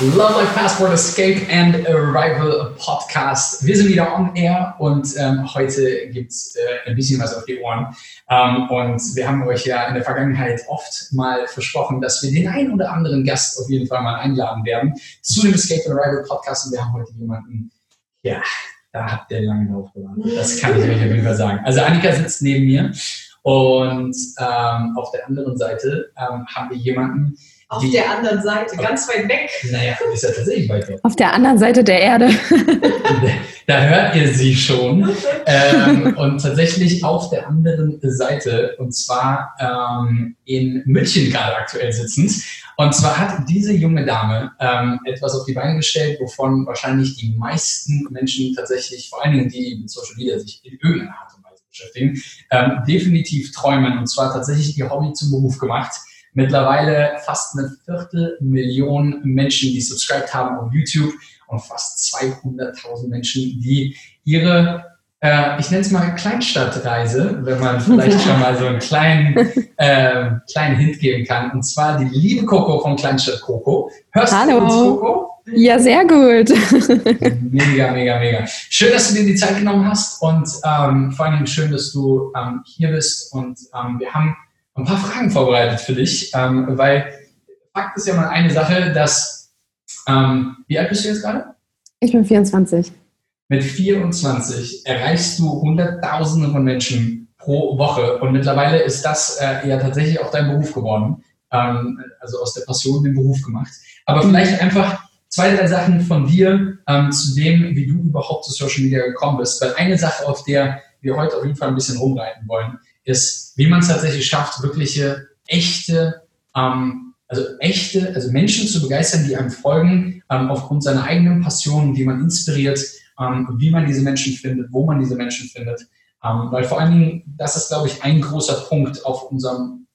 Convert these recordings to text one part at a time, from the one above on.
Love Life Passport Escape and Arrival Podcast. Wir sind wieder on air und ähm, heute gibt es äh, ein bisschen was auf die Ohren. Ähm, und wir haben euch ja in der Vergangenheit oft mal versprochen, dass wir den einen oder anderen Gast auf jeden Fall mal einladen werden zu dem Escape and Arrival Podcast. Und wir haben heute jemanden, ja, da habt ihr lange drauf gewartet. Das kann ich euch auf jeden Fall sagen. Also Annika sitzt neben mir und ähm, auf der anderen Seite ähm, haben wir jemanden, auf die, der anderen Seite, ganz weit weg. Naja, ist ja tatsächlich weit weg. Auf der anderen Seite der Erde. da hört ihr sie schon. ähm, und tatsächlich auf der anderen Seite, und zwar ähm, in München gerade aktuell sitzend. Und zwar hat diese junge Dame ähm, etwas auf die Beine gestellt, wovon wahrscheinlich die meisten Menschen tatsächlich, vor allen Dingen die mit Social Media sich in irgendeiner Art und Weise beschäftigen, ähm, definitiv träumen. Und zwar tatsächlich ihr Hobby zum Beruf gemacht mittlerweile fast eine Viertelmillion Menschen, die subscribed haben auf YouTube und fast 200.000 Menschen, die ihre, äh, ich nenne es mal Kleinstadtreise, wenn man vielleicht schon mal so einen kleinen, äh, kleinen Hint geben kann. Und zwar die liebe Coco von Kleinstadt Coco. Hörst Hallo. du uns, Coco? Ja, sehr gut. mega, mega, mega. Schön, dass du dir die Zeit genommen hast und ähm, vor allem schön, dass du ähm, hier bist. Und ähm, wir haben ein paar Fragen vorbereitet für dich, ähm, weil Fakt ist ja mal eine Sache, dass, ähm, wie alt bist du jetzt gerade? Ich bin 24. Mit 24 erreichst du Hunderttausende von Menschen pro Woche und mittlerweile ist das äh, ja tatsächlich auch dein Beruf geworden. Ähm, also aus der Passion den Beruf gemacht. Aber vielleicht einfach zwei, drei Sachen von dir ähm, zu dem, wie du überhaupt zu Social Media gekommen bist. Weil eine Sache, auf der wir heute auf jeden Fall ein bisschen rumreiten wollen, ist, wie man es tatsächlich schafft, wirkliche, echte, ähm, also echte, also Menschen zu begeistern, die einem folgen, ähm, aufgrund seiner eigenen Passion, die man inspiriert, ähm, wie man diese Menschen findet, wo man diese Menschen findet. Ähm, weil vor allen Dingen, das ist, glaube ich, ein großer Punkt auf unserem,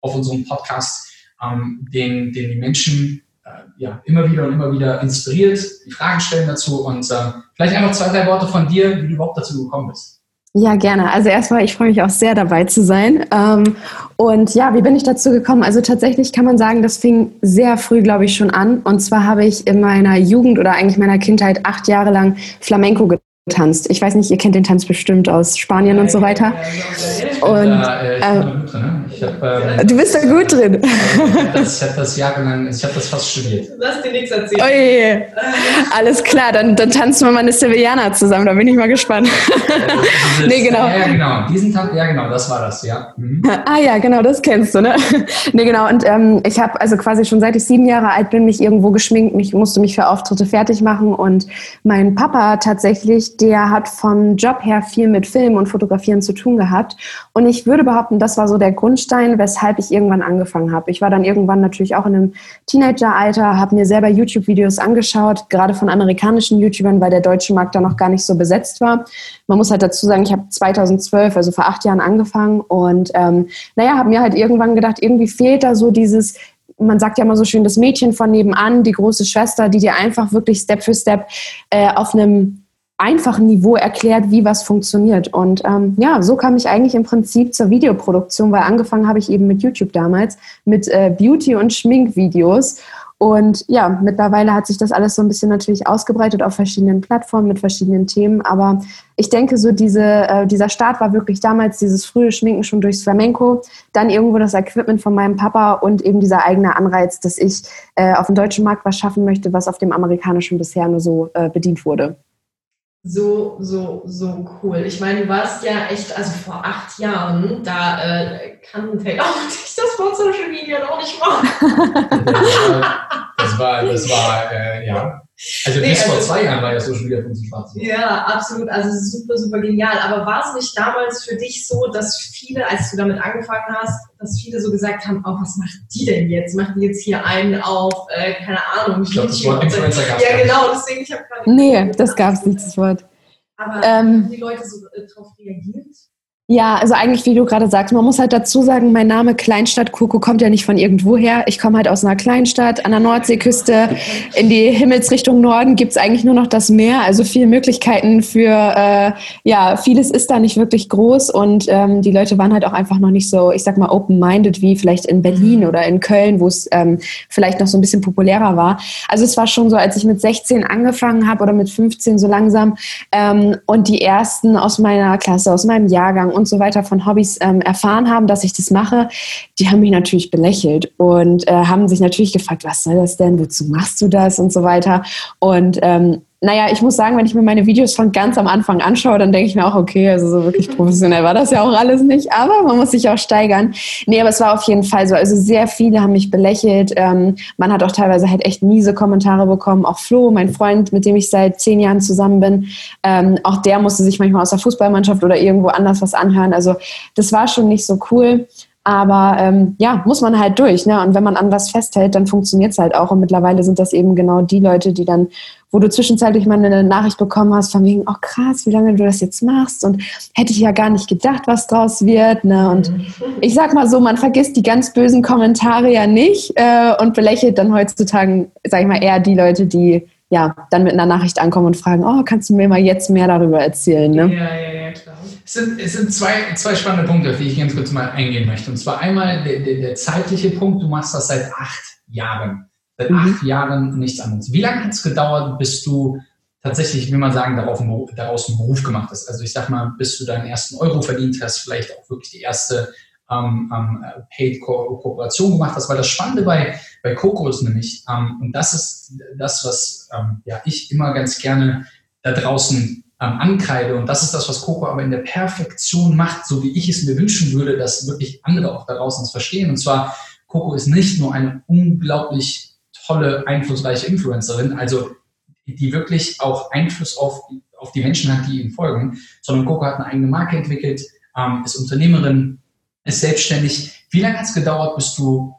auf unserem Podcast, ähm, den, den die Menschen äh, ja, immer wieder und immer wieder inspiriert, die Fragen stellen dazu und äh, vielleicht einfach zwei, drei Worte von dir, wie du überhaupt dazu gekommen bist. Ja, gerne. Also erstmal, ich freue mich auch sehr dabei zu sein. Ähm, und ja, wie bin ich dazu gekommen? Also tatsächlich kann man sagen, das fing sehr früh, glaube ich, schon an. Und zwar habe ich in meiner Jugend oder eigentlich meiner Kindheit acht Jahre lang Flamenco getanzt. Ich weiß nicht, ihr kennt den Tanz bestimmt aus Spanien und so weiter. Und äh, äh, du bist da gut drin. ich habe das jahrelang, ich habe das fast studiert. Lass dir nichts erzählen. Oje. Alles klar, dann, dann tanzen wir mal eine Sevillana zusammen, da bin ich mal gespannt. Dieses, nee, genau. Ja, genau. Diesen Tanz, ja, genau, das war das, ja. Mhm. Ah ja, genau, das kennst du, ne? nee, genau. Und ähm, ich habe also quasi schon seit ich sieben Jahre alt bin, mich irgendwo geschminkt, mich musste mich für Auftritte fertig machen und mein Papa tatsächlich der hat vom Job her viel mit Film und Fotografieren zu tun gehabt. Und ich würde behaupten, das war so der Grundstein, weshalb ich irgendwann angefangen habe. Ich war dann irgendwann natürlich auch in einem Teenageralter, habe mir selber YouTube-Videos angeschaut, gerade von amerikanischen YouTubern, weil der deutsche Markt da noch gar nicht so besetzt war. Man muss halt dazu sagen, ich habe 2012, also vor acht Jahren angefangen und ähm, naja, habe mir halt irgendwann gedacht, irgendwie fehlt da so dieses man sagt ja immer so schön, das Mädchen von nebenan, die große Schwester, die dir einfach wirklich Step für Step äh, auf einem einfachen Niveau erklärt, wie was funktioniert. Und ähm, ja, so kam ich eigentlich im Prinzip zur Videoproduktion, weil angefangen habe ich eben mit YouTube damals, mit äh, Beauty- und Schminkvideos. Und ja, mittlerweile hat sich das alles so ein bisschen natürlich ausgebreitet auf verschiedenen Plattformen mit verschiedenen Themen. Aber ich denke, so diese, äh, dieser Start war wirklich damals dieses frühe Schminken schon durchs Flamenco, dann irgendwo das Equipment von meinem Papa und eben dieser eigene Anreiz, dass ich äh, auf dem deutschen Markt was schaffen möchte, was auf dem amerikanischen bisher nur so äh, bedient wurde so, so, so cool. Ich meine, du warst ja echt, also vor acht Jahren, da äh, kannten Taylor und ich das vor Social Media noch nicht machen. das war, das war, äh, ja. Also nee, bis also, vor zwei Jahren war ja Social Media von schwarz. Ja, absolut. Also super, super genial. Aber war es nicht damals für dich so, dass viele, als du damit angefangen hast, dass viele so gesagt haben, oh, was macht die denn jetzt? Macht die jetzt hier einen auf, äh, keine Ahnung. Ich glaube, das Wort Influencer gab es Ja, genau. Deswegen, ich habe gerade... Nee, das gab es nicht, das Wort. Aber ähm, haben die Leute so äh, darauf reagiert? Ja, also eigentlich, wie du gerade sagst, man muss halt dazu sagen, mein Name Kleinstadt Koko kommt ja nicht von irgendwo her. Ich komme halt aus einer Kleinstadt an der Nordseeküste. In die Himmelsrichtung Norden gibt's eigentlich nur noch das Meer. Also viele Möglichkeiten für, äh, ja, vieles ist da nicht wirklich groß und ähm, die Leute waren halt auch einfach noch nicht so, ich sag mal, open-minded wie vielleicht in Berlin mhm. oder in Köln, wo es ähm, vielleicht noch so ein bisschen populärer war. Also es war schon so, als ich mit 16 angefangen habe oder mit 15 so langsam ähm, und die ersten aus meiner Klasse, aus meinem Jahrgang und so weiter von Hobbys ähm, erfahren haben, dass ich das mache, die haben mich natürlich belächelt und äh, haben sich natürlich gefragt, was soll das denn, wozu machst du das und so weiter. Und ähm, naja, ich muss sagen, wenn ich mir meine Videos von ganz am Anfang anschaue, dann denke ich mir auch, okay, also so wirklich professionell war das ja auch alles nicht, aber man muss sich auch steigern. Nee, aber es war auf jeden Fall so. Also sehr viele haben mich belächelt. Ähm, man hat auch teilweise halt echt miese Kommentare bekommen. Auch Flo, mein Freund, mit dem ich seit zehn Jahren zusammen bin, ähm, auch der musste sich manchmal aus der Fußballmannschaft oder irgendwo anders was anhören. Also das war schon nicht so cool. Aber ähm, ja, muss man halt durch. Ne? Und wenn man an was festhält, dann funktioniert es halt auch. Und mittlerweile sind das eben genau die Leute, die dann, wo du zwischenzeitlich mal eine Nachricht bekommen hast, von wegen, oh krass, wie lange du das jetzt machst. Und hätte ich ja gar nicht gedacht, was draus wird. Ne? Und mhm. ich sag mal so, man vergisst die ganz bösen Kommentare ja nicht äh, und belächelt dann heutzutage, sag ich mal, eher die Leute, die ja dann mit einer Nachricht ankommen und fragen, oh, kannst du mir mal jetzt mehr darüber erzählen? Ne? Ja, ja, ja, klar. Es sind, es sind zwei, zwei spannende Punkte, auf die ich ganz kurz mal eingehen möchte. Und zwar einmal der, der, der zeitliche Punkt, du machst das seit acht Jahren. Seit mhm. acht Jahren nichts anderes. Wie lange hat es gedauert, bis du tatsächlich, wie man sagen, darauf daraus einen Beruf gemacht hast? Also ich sag mal, bis du deinen ersten Euro verdient hast, vielleicht auch wirklich die erste ähm, ähm, Paid-Kooperation gemacht hast. Weil das Spannende bei, bei Coco ist nämlich, ähm, und das ist das, was ähm, ja, ich immer ganz gerne da draußen ähm, ankreide. Und das ist das, was Coco aber in der Perfektion macht, so wie ich es mir wünschen würde, dass wirklich andere auch da draußen es verstehen. Und zwar, Coco ist nicht nur eine unglaublich tolle, einflussreiche Influencerin, also die wirklich auch Einfluss auf, auf die Menschen hat, die ihnen folgen, sondern Coco hat eine eigene Marke entwickelt, ähm, ist Unternehmerin, ist selbstständig. Wie lange hat es gedauert, bis du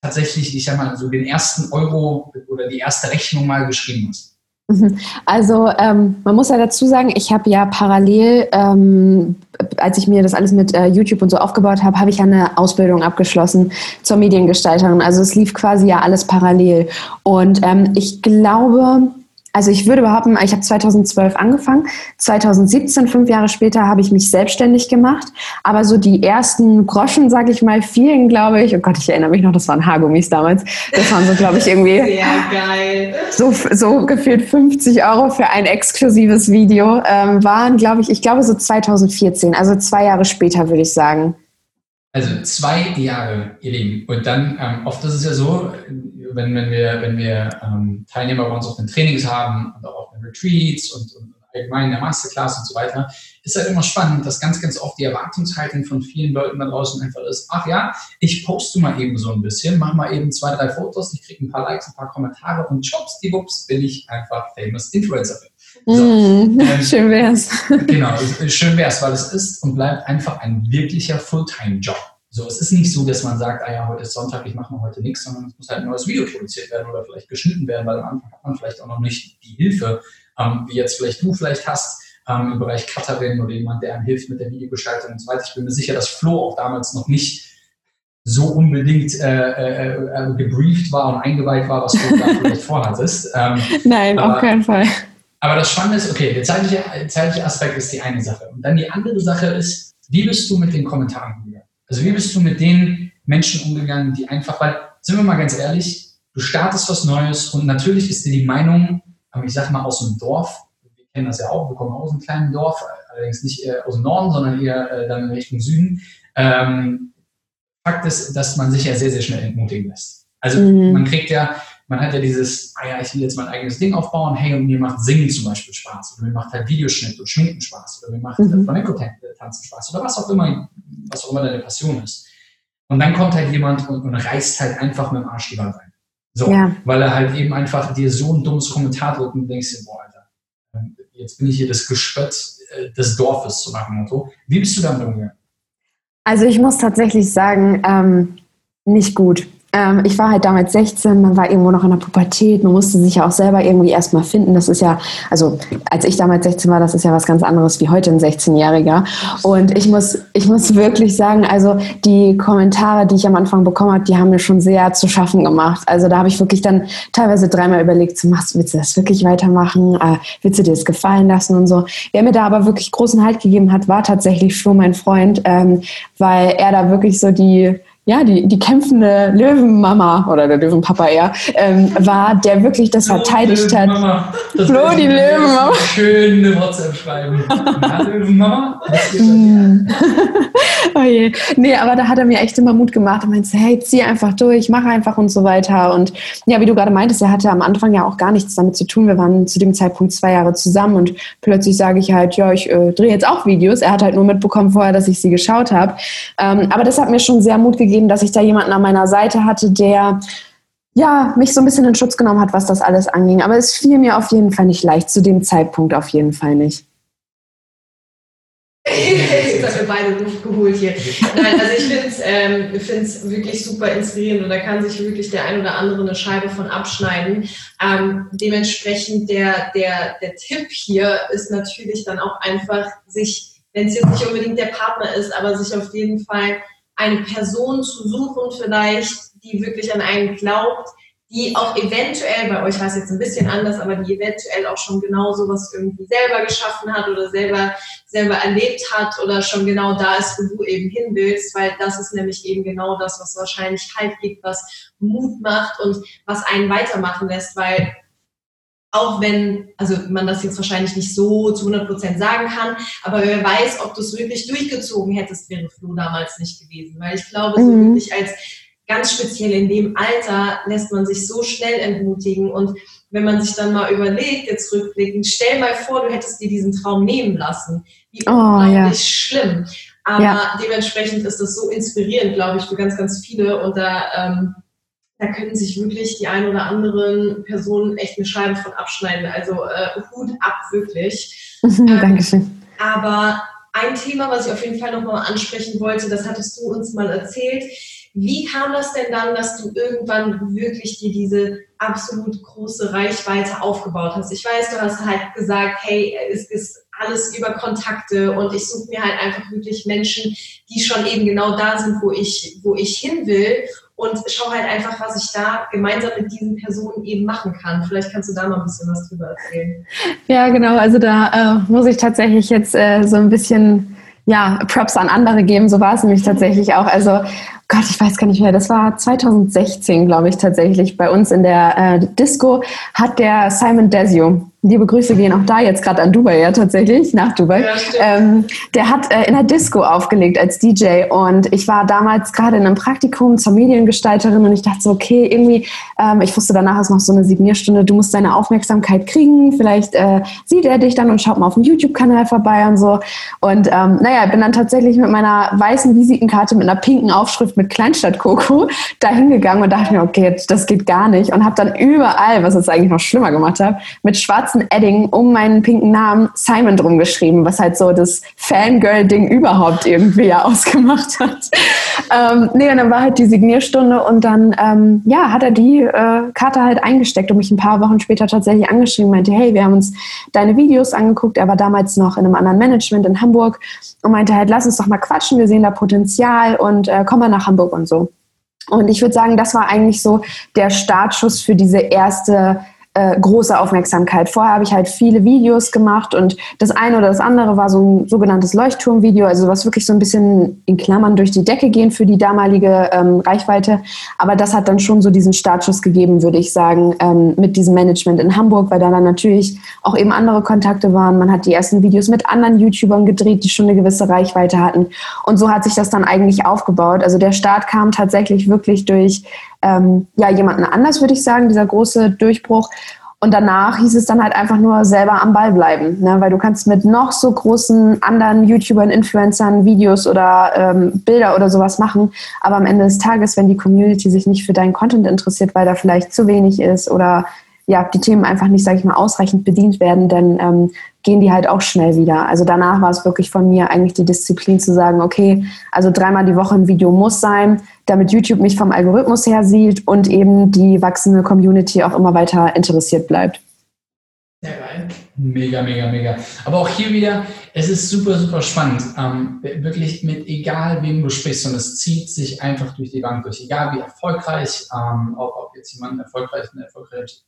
tatsächlich, ich sag mal, so den ersten Euro oder die erste Rechnung mal geschrieben hast? Mhm. Also ähm, man muss ja dazu sagen, ich habe ja parallel, ähm, als ich mir das alles mit äh, YouTube und so aufgebaut habe, habe ich ja eine Ausbildung abgeschlossen zur Mediengestalterin. Also es lief quasi ja alles parallel. Und ähm, ich glaube, also ich würde behaupten, ich habe 2012 angefangen. 2017, fünf Jahre später, habe ich mich selbstständig gemacht. Aber so die ersten Groschen, sage ich mal, vielen, glaube ich, oh Gott, ich erinnere mich noch, das waren Haargummis damals. Das waren so, glaube ich, irgendwie Sehr geil. So, so gefühlt 50 Euro für ein exklusives Video. Ähm, waren, glaube ich, ich glaube so 2014, also zwei Jahre später, würde ich sagen. Also zwei Jahre, ihr Lieben. Und dann, ähm, oft ist es ja so, wenn, wenn wir, wenn wir ähm, Teilnehmer bei uns auf den Trainings haben und auch auf den Retreats und, und allgemein in der Masterclass und so weiter, ist halt immer spannend, dass ganz, ganz oft die Erwartungshaltung von vielen Leuten da draußen einfach ist, ach ja, ich poste mal eben so ein bisschen, mach mal eben zwei, drei Fotos, ich kriege ein paar Likes, ein paar Kommentare und schwupps, die Wups, bin ich einfach famous Influencerin. So, mm, ähm, schön wär's. Genau, schön wär's, weil es ist und bleibt einfach ein wirklicher Fulltime-Job. So, es ist nicht so, dass man sagt, ah ja, heute ist Sonntag, ich mache mal heute nichts, sondern es muss halt ein neues Video produziert werden oder vielleicht geschnitten werden, weil am Anfang hat man vielleicht auch noch nicht die Hilfe, ähm, wie jetzt vielleicht du vielleicht hast, ähm, im Bereich Cutterin oder jemand, der einem hilft mit der Videogestaltung und so weiter. Ich bin mir sicher, dass Flo auch damals noch nicht so unbedingt äh, äh, äh gebrieft war und eingeweiht war, was du da vielleicht vorhattest. Ähm, Nein, aber, auf keinen Fall. Aber das Spannende ist, okay, der zeitliche, zeitliche Aspekt ist die eine Sache. Und dann die andere Sache ist, wie bist du mit den Kommentaren umgegangen? Also wie bist du mit den Menschen umgegangen, die einfach, weil, sind wir mal ganz ehrlich, du startest was Neues und natürlich ist dir die Meinung, ich sag mal aus dem Dorf, wir kennen das ja auch, wir kommen aus einem kleinen Dorf, allerdings nicht aus dem Norden, sondern eher äh, dann in Richtung Süden. Ähm, Fakt ist, dass man sich ja sehr, sehr schnell entmutigen lässt. Also mhm. man kriegt ja, man hat ja dieses, ah ja, ich will jetzt mein eigenes Ding aufbauen, hey, und mir macht Singen zum Beispiel Spaß, oder mir macht halt Videoschnitt und Schminken Spaß, oder mir macht mhm. Flamenco-Tanzen Spaß, oder was auch immer, was auch immer deine Passion ist. Und dann kommt halt jemand und, und reißt halt einfach mit dem Arsch die Wand ein. So, ja. weil er halt eben einfach dir so ein dummes Kommentar drückt und denkst dir, boah, Alter, ähm, jetzt bin ich hier das Gespött äh, des Dorfes, so nach dem Motto. Wie bist du damit umgegangen? Also ich muss tatsächlich sagen, ähm, nicht gut. Ähm, ich war halt damals 16, man war irgendwo noch in der Pubertät, man musste sich ja auch selber irgendwie erstmal finden. Das ist ja, also als ich damals 16 war, das ist ja was ganz anderes wie heute ein 16-Jähriger. Und ich muss, ich muss wirklich sagen, also die Kommentare, die ich am Anfang bekommen habe, die haben mir schon sehr zu schaffen gemacht. Also da habe ich wirklich dann teilweise dreimal überlegt, so, machst, willst du das wirklich weitermachen? Äh, willst du dir das gefallen lassen und so. Wer mir da aber wirklich großen Halt gegeben hat, war tatsächlich Flo, mein Freund, ähm, weil er da wirklich so die ja, die, die kämpfende Löwenmama oder der Löwenpapa eher, ähm, war, der wirklich das verteidigt hat. Das Flo, die Löwenmama. Schön eine WhatsApp schreiben. Na, Löwenmama? oh je. Nee, aber da hat er mir echt immer Mut gemacht und meinte, hey, zieh einfach durch, mach einfach und so weiter. Und ja, wie du gerade meintest, er hatte am Anfang ja auch gar nichts damit zu tun. Wir waren zu dem Zeitpunkt zwei Jahre zusammen und plötzlich sage ich halt, ja, ich äh, drehe jetzt auch Videos. Er hat halt nur mitbekommen vorher, dass ich sie geschaut habe. Ähm, aber das hat mir schon sehr Mut gegeben, gegeben, dass ich da jemanden an meiner Seite hatte, der ja, mich so ein bisschen in Schutz genommen hat, was das alles anging. Aber es fiel mir auf jeden Fall nicht leicht, zu dem Zeitpunkt auf jeden Fall nicht. Jetzt haben wir beide Luft geholt hier. Nein, also ich finde es ähm, wirklich super inspirierend und da kann sich wirklich der ein oder andere eine Scheibe von abschneiden. Ähm, dementsprechend der, der, der Tipp hier ist natürlich dann auch einfach, sich, wenn es jetzt nicht unbedingt der Partner ist, aber sich auf jeden Fall eine Person zu suchen, vielleicht, die wirklich an einen glaubt, die auch eventuell, bei euch war es jetzt ein bisschen anders, aber die eventuell auch schon genau sowas irgendwie selber geschaffen hat oder selber, selber erlebt hat oder schon genau da ist, wo du eben hin willst, weil das ist nämlich eben genau das, was wahrscheinlich Halt gibt, was Mut macht und was einen weitermachen lässt, weil auch wenn, also man das jetzt wahrscheinlich nicht so zu 100 Prozent sagen kann, aber wer weiß, ob du es wirklich durchgezogen hättest, wäre Flo damals nicht gewesen. Weil ich glaube, so mhm. wirklich als ganz speziell in dem Alter lässt man sich so schnell entmutigen und wenn man sich dann mal überlegt, jetzt rückblickend, stell mal vor, du hättest dir diesen Traum nehmen lassen. Wie oh, unglaublich ja. schlimm. Aber ja. dementsprechend ist das so inspirierend, glaube ich, für ganz, ganz viele und da ähm, da können sich wirklich die ein oder anderen Personen echt eine Scheibe von abschneiden. Also äh, Hut ab, wirklich. Mhm, ähm, Dankeschön. Aber ein Thema, was ich auf jeden Fall nochmal ansprechen wollte, das hattest du uns mal erzählt. Wie kam das denn dann, dass du irgendwann wirklich dir diese absolut große Reichweite aufgebaut hast? Ich weiß, du hast halt gesagt, hey, es ist alles über Kontakte und ich suche mir halt einfach wirklich Menschen, die schon eben genau da sind, wo ich, wo ich hin will und schau halt einfach, was ich da gemeinsam mit diesen Personen eben machen kann. Vielleicht kannst du da mal ein bisschen was drüber erzählen. Ja, genau. Also da äh, muss ich tatsächlich jetzt äh, so ein bisschen ja, Props an andere geben. So war es nämlich tatsächlich auch. Also Gott, ich weiß gar nicht mehr, das war 2016, glaube ich, tatsächlich. Bei uns in der äh, Disco hat der Simon Desio, liebe Grüße gehen auch da jetzt gerade an Dubai, ja tatsächlich, nach Dubai. Ja, ähm, der hat äh, in der Disco aufgelegt als DJ und ich war damals gerade in einem Praktikum zur Mediengestalterin und ich dachte so, okay, irgendwie, ähm, ich wusste danach ist noch so eine Signierstunde, du musst deine Aufmerksamkeit kriegen, vielleicht äh, sieht er dich dann und schaut mal auf dem YouTube-Kanal vorbei und so. Und ähm, naja, bin dann tatsächlich mit meiner weißen Visitenkarte mit einer pinken Aufschrift mit Kleinstadt-Koko da hingegangen und dachte mir, okay, das geht gar nicht. Und habe dann überall, was es eigentlich noch schlimmer gemacht hat, mit schwarzen Edding um meinen pinken Namen Simon drum geschrieben, was halt so das Fangirl-Ding überhaupt irgendwie ja ausgemacht hat. ähm, nee, und dann war halt die Signierstunde und dann, ähm, ja, hat er die äh, Karte halt eingesteckt und mich ein paar Wochen später tatsächlich angeschrieben, meinte, hey, wir haben uns deine Videos angeguckt. Er war damals noch in einem anderen Management in Hamburg und meinte halt, lass uns doch mal quatschen, wir sehen da Potenzial und äh, komm mal nach Hamburg und so. Und ich würde sagen, das war eigentlich so der Startschuss für diese erste äh, große Aufmerksamkeit. Vorher habe ich halt viele Videos gemacht und das eine oder das andere war so ein sogenanntes Leuchtturmvideo, also was wirklich so ein bisschen in Klammern durch die Decke gehen für die damalige ähm, Reichweite. Aber das hat dann schon so diesen Startschuss gegeben, würde ich sagen, ähm, mit diesem Management in Hamburg, weil da dann natürlich auch eben andere Kontakte waren. Man hat die ersten Videos mit anderen YouTubern gedreht, die schon eine gewisse Reichweite hatten. Und so hat sich das dann eigentlich aufgebaut. Also der Start kam tatsächlich wirklich durch ähm, ja, jemanden anders, würde ich sagen, dieser große Durchbruch. Und danach hieß es dann halt einfach nur selber am Ball bleiben, ne? weil du kannst mit noch so großen anderen YouTubern, Influencern Videos oder ähm, Bilder oder sowas machen, aber am Ende des Tages, wenn die Community sich nicht für deinen Content interessiert, weil da vielleicht zu wenig ist oder ja, die Themen einfach nicht, sage ich mal, ausreichend bedient werden, dann ähm, gehen die halt auch schnell wieder. Also danach war es wirklich von mir eigentlich die Disziplin zu sagen, okay, also dreimal die Woche ein Video muss sein, damit YouTube mich vom Algorithmus her sieht und eben die wachsende Community auch immer weiter interessiert bleibt. Sehr geil. Mega, mega, mega. Aber auch hier wieder, es ist super, super spannend. Ähm, wirklich mit egal wem du sprichst und es zieht sich einfach durch die Bank durch. Egal wie erfolgreich, ähm, ob, ob jetzt jemand erfolgreich, eine, erfolgreich,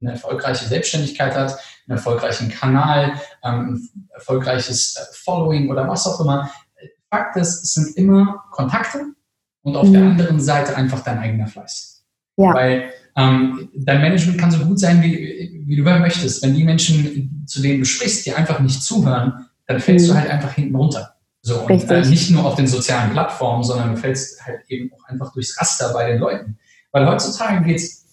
eine erfolgreiche Selbstständigkeit hat, einen erfolgreichen Kanal, ähm, ein erfolgreiches äh, Following oder was auch immer. Fakt ist, es sind immer Kontakte und auf mhm. der anderen Seite einfach dein eigener Fleiß. Ja. Weil ähm, dein Management kann so gut sein, wie, wie du möchtest. Wenn die Menschen, zu denen du sprichst, dir einfach nicht zuhören, dann fällst mhm. du halt einfach hinten runter. So, und äh, nicht nur auf den sozialen Plattformen, sondern du fällst halt eben auch einfach durchs Raster bei den Leuten. Weil heutzutage geht's,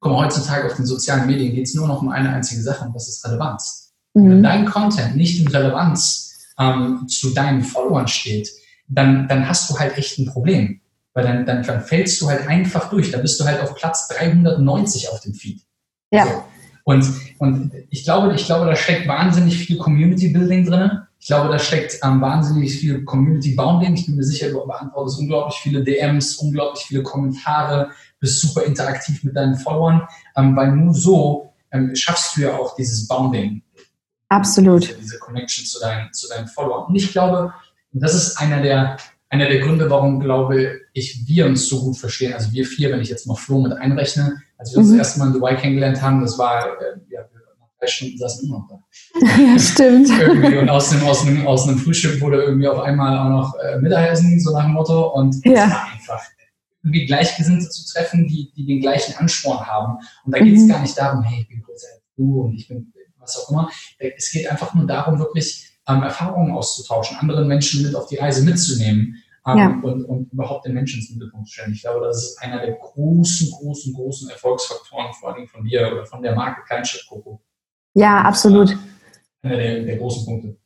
mal, heutzutage auf den sozialen Medien geht's nur noch um eine einzige Sache und das ist Relevanz. Mhm. Wenn dein Content nicht in Relevanz ähm, zu deinen Followern steht, dann, dann hast du halt echt ein Problem. Weil dann, dann, dann fällst du halt einfach durch. Da bist du halt auf Platz 390 auf dem Feed. Ja. So. Und, und ich, glaube, ich glaube, da steckt wahnsinnig viel Community Building drin. Ich glaube, da steckt ähm, wahnsinnig viel Community Bounding. Ich bin mir sicher, du beantwortest unglaublich viele DMs, unglaublich viele Kommentare, bist super interaktiv mit deinen Followern, ähm, weil nur so ähm, schaffst du ja auch dieses Bounding. Absolut. Diese, diese Connection zu deinen, zu deinen Followern. Und ich glaube, das ist einer der, einer der Gründe, warum, glaube ich, wir uns so gut verstehen. Also wir vier, wenn ich jetzt mal Flo mit einrechne, als wir uns mhm. das erste Mal in Dubai kennengelernt haben, das war, äh, ja, nach drei Stunden saßen immer noch da. Ja, stimmt. irgendwie und aus einem, aus, einem, aus einem Frühstück wurde irgendwie auf einmal auch noch äh, Mittagessen, so nach dem Motto. Und es ja. war einfach irgendwie Gleichgesinnte zu treffen, die, die den gleichen Ansporn haben. Und da geht es mhm. gar nicht darum, hey, ich bin größer als du und ich bin was auch immer. Es geht einfach nur darum, wirklich ähm, Erfahrungen auszutauschen, anderen Menschen mit auf die Reise mitzunehmen ähm, ja. und, und überhaupt den Menschen zum Mittelpunkt zu stellen. Ich glaube, das ist einer der großen, großen, großen Erfolgsfaktoren, vor allem von dir oder von der Marke Kleinstadt Coco. Ja, absolut. Einer der, der großen Punkte.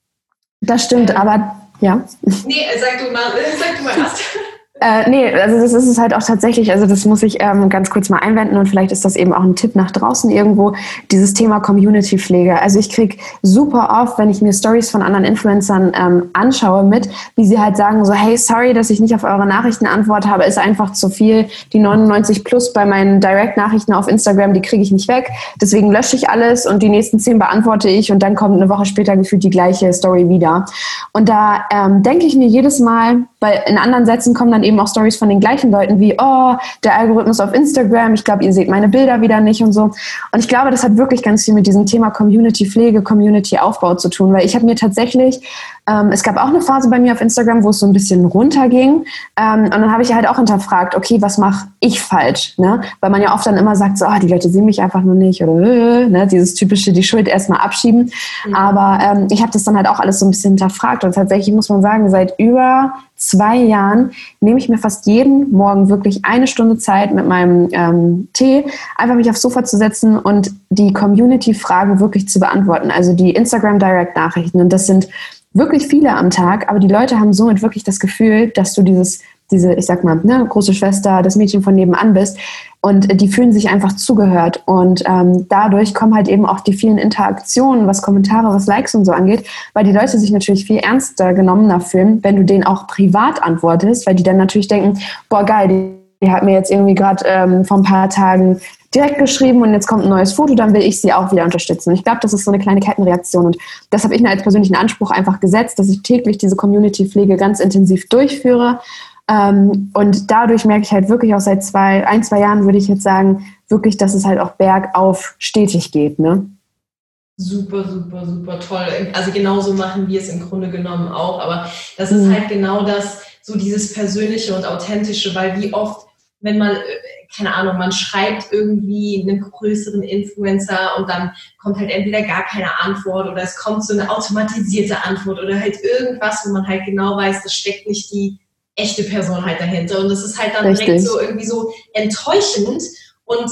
Das stimmt, aber ja. Nee, sag du mal, sag du mal erst. Äh, nee, also das ist es halt auch tatsächlich, also das muss ich ähm, ganz kurz mal einwenden und vielleicht ist das eben auch ein Tipp nach draußen irgendwo, dieses Thema Community-Pflege. Also ich kriege super oft, wenn ich mir Stories von anderen Influencern ähm, anschaue, mit, wie sie halt sagen so, hey, sorry, dass ich nicht auf eure Nachrichten antwort habe, ist einfach zu viel. Die 99 plus bei meinen Direct-Nachrichten auf Instagram, die kriege ich nicht weg. Deswegen lösche ich alles und die nächsten 10 beantworte ich und dann kommt eine Woche später gefühlt die gleiche Story wieder. Und da ähm, denke ich mir jedes Mal, weil in anderen Sätzen kommen dann eben auch Stories von den gleichen Leuten wie, oh, der Algorithmus auf Instagram, ich glaube, ihr seht meine Bilder wieder nicht und so. Und ich glaube, das hat wirklich ganz viel mit diesem Thema Community-Pflege, Community-Aufbau zu tun, weil ich habe mir tatsächlich ähm, es gab auch eine Phase bei mir auf Instagram, wo es so ein bisschen runterging. Ähm, und dann habe ich halt auch hinterfragt, okay, was mache ich falsch? Ne? Weil man ja oft dann immer sagt, so, ah, die Leute sehen mich einfach nur nicht oder äh, ne? dieses typische, die Schuld erstmal abschieben. Mhm. Aber ähm, ich habe das dann halt auch alles so ein bisschen hinterfragt. Und tatsächlich muss man sagen, seit über zwei Jahren nehme ich mir fast jeden Morgen wirklich eine Stunde Zeit mit meinem ähm, Tee, einfach mich aufs Sofa zu setzen und die Community-Fragen wirklich zu beantworten. Also die Instagram Direct-Nachrichten. Und das sind wirklich viele am Tag, aber die Leute haben somit wirklich das Gefühl, dass du dieses, diese, ich sag mal, ne, große Schwester, das Mädchen von nebenan bist. Und die fühlen sich einfach zugehört. Und ähm, dadurch kommen halt eben auch die vielen Interaktionen, was Kommentare, was Likes und so angeht, weil die Leute sich natürlich viel ernster genommener fühlen, wenn du denen auch privat antwortest, weil die dann natürlich denken, boah geil, die hat mir jetzt irgendwie gerade ähm, vor ein paar Tagen direkt geschrieben und jetzt kommt ein neues Foto, dann will ich sie auch wieder unterstützen. Ich glaube, das ist so eine kleine Kettenreaktion und das habe ich mir als persönlichen Anspruch einfach gesetzt, dass ich täglich diese Community-Pflege ganz intensiv durchführe. Ähm, und dadurch merke ich halt wirklich auch seit zwei, ein, zwei Jahren würde ich jetzt sagen, wirklich, dass es halt auch bergauf stetig geht. Ne? Super, super, super toll. Also genauso machen wir es im Grunde genommen auch, aber das ist mhm. halt genau das, so dieses Persönliche und Authentische, weil wie oft wenn man, äh, keine Ahnung, man schreibt irgendwie einen größeren Influencer und dann kommt halt entweder gar keine Antwort oder es kommt so eine automatisierte Antwort oder halt irgendwas, wo man halt genau weiß, das steckt nicht die echte Person halt dahinter. Und das ist halt dann Richtig. direkt so irgendwie so enttäuschend und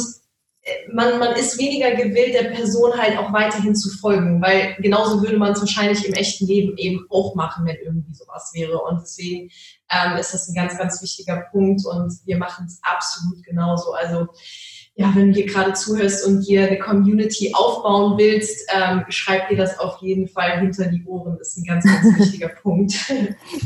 man, man ist weniger gewillt, der Person halt auch weiterhin zu folgen, weil genauso würde man es wahrscheinlich im echten Leben eben auch machen, wenn irgendwie sowas wäre. Und deswegen ähm, ist das ein ganz, ganz wichtiger Punkt und wir machen es absolut genauso. Also ja, wenn du hier gerade zuhörst und dir eine Community aufbauen willst, ähm, schreib dir das auf jeden Fall hinter die Ohren. Das ist ein ganz, ganz wichtiger Punkt.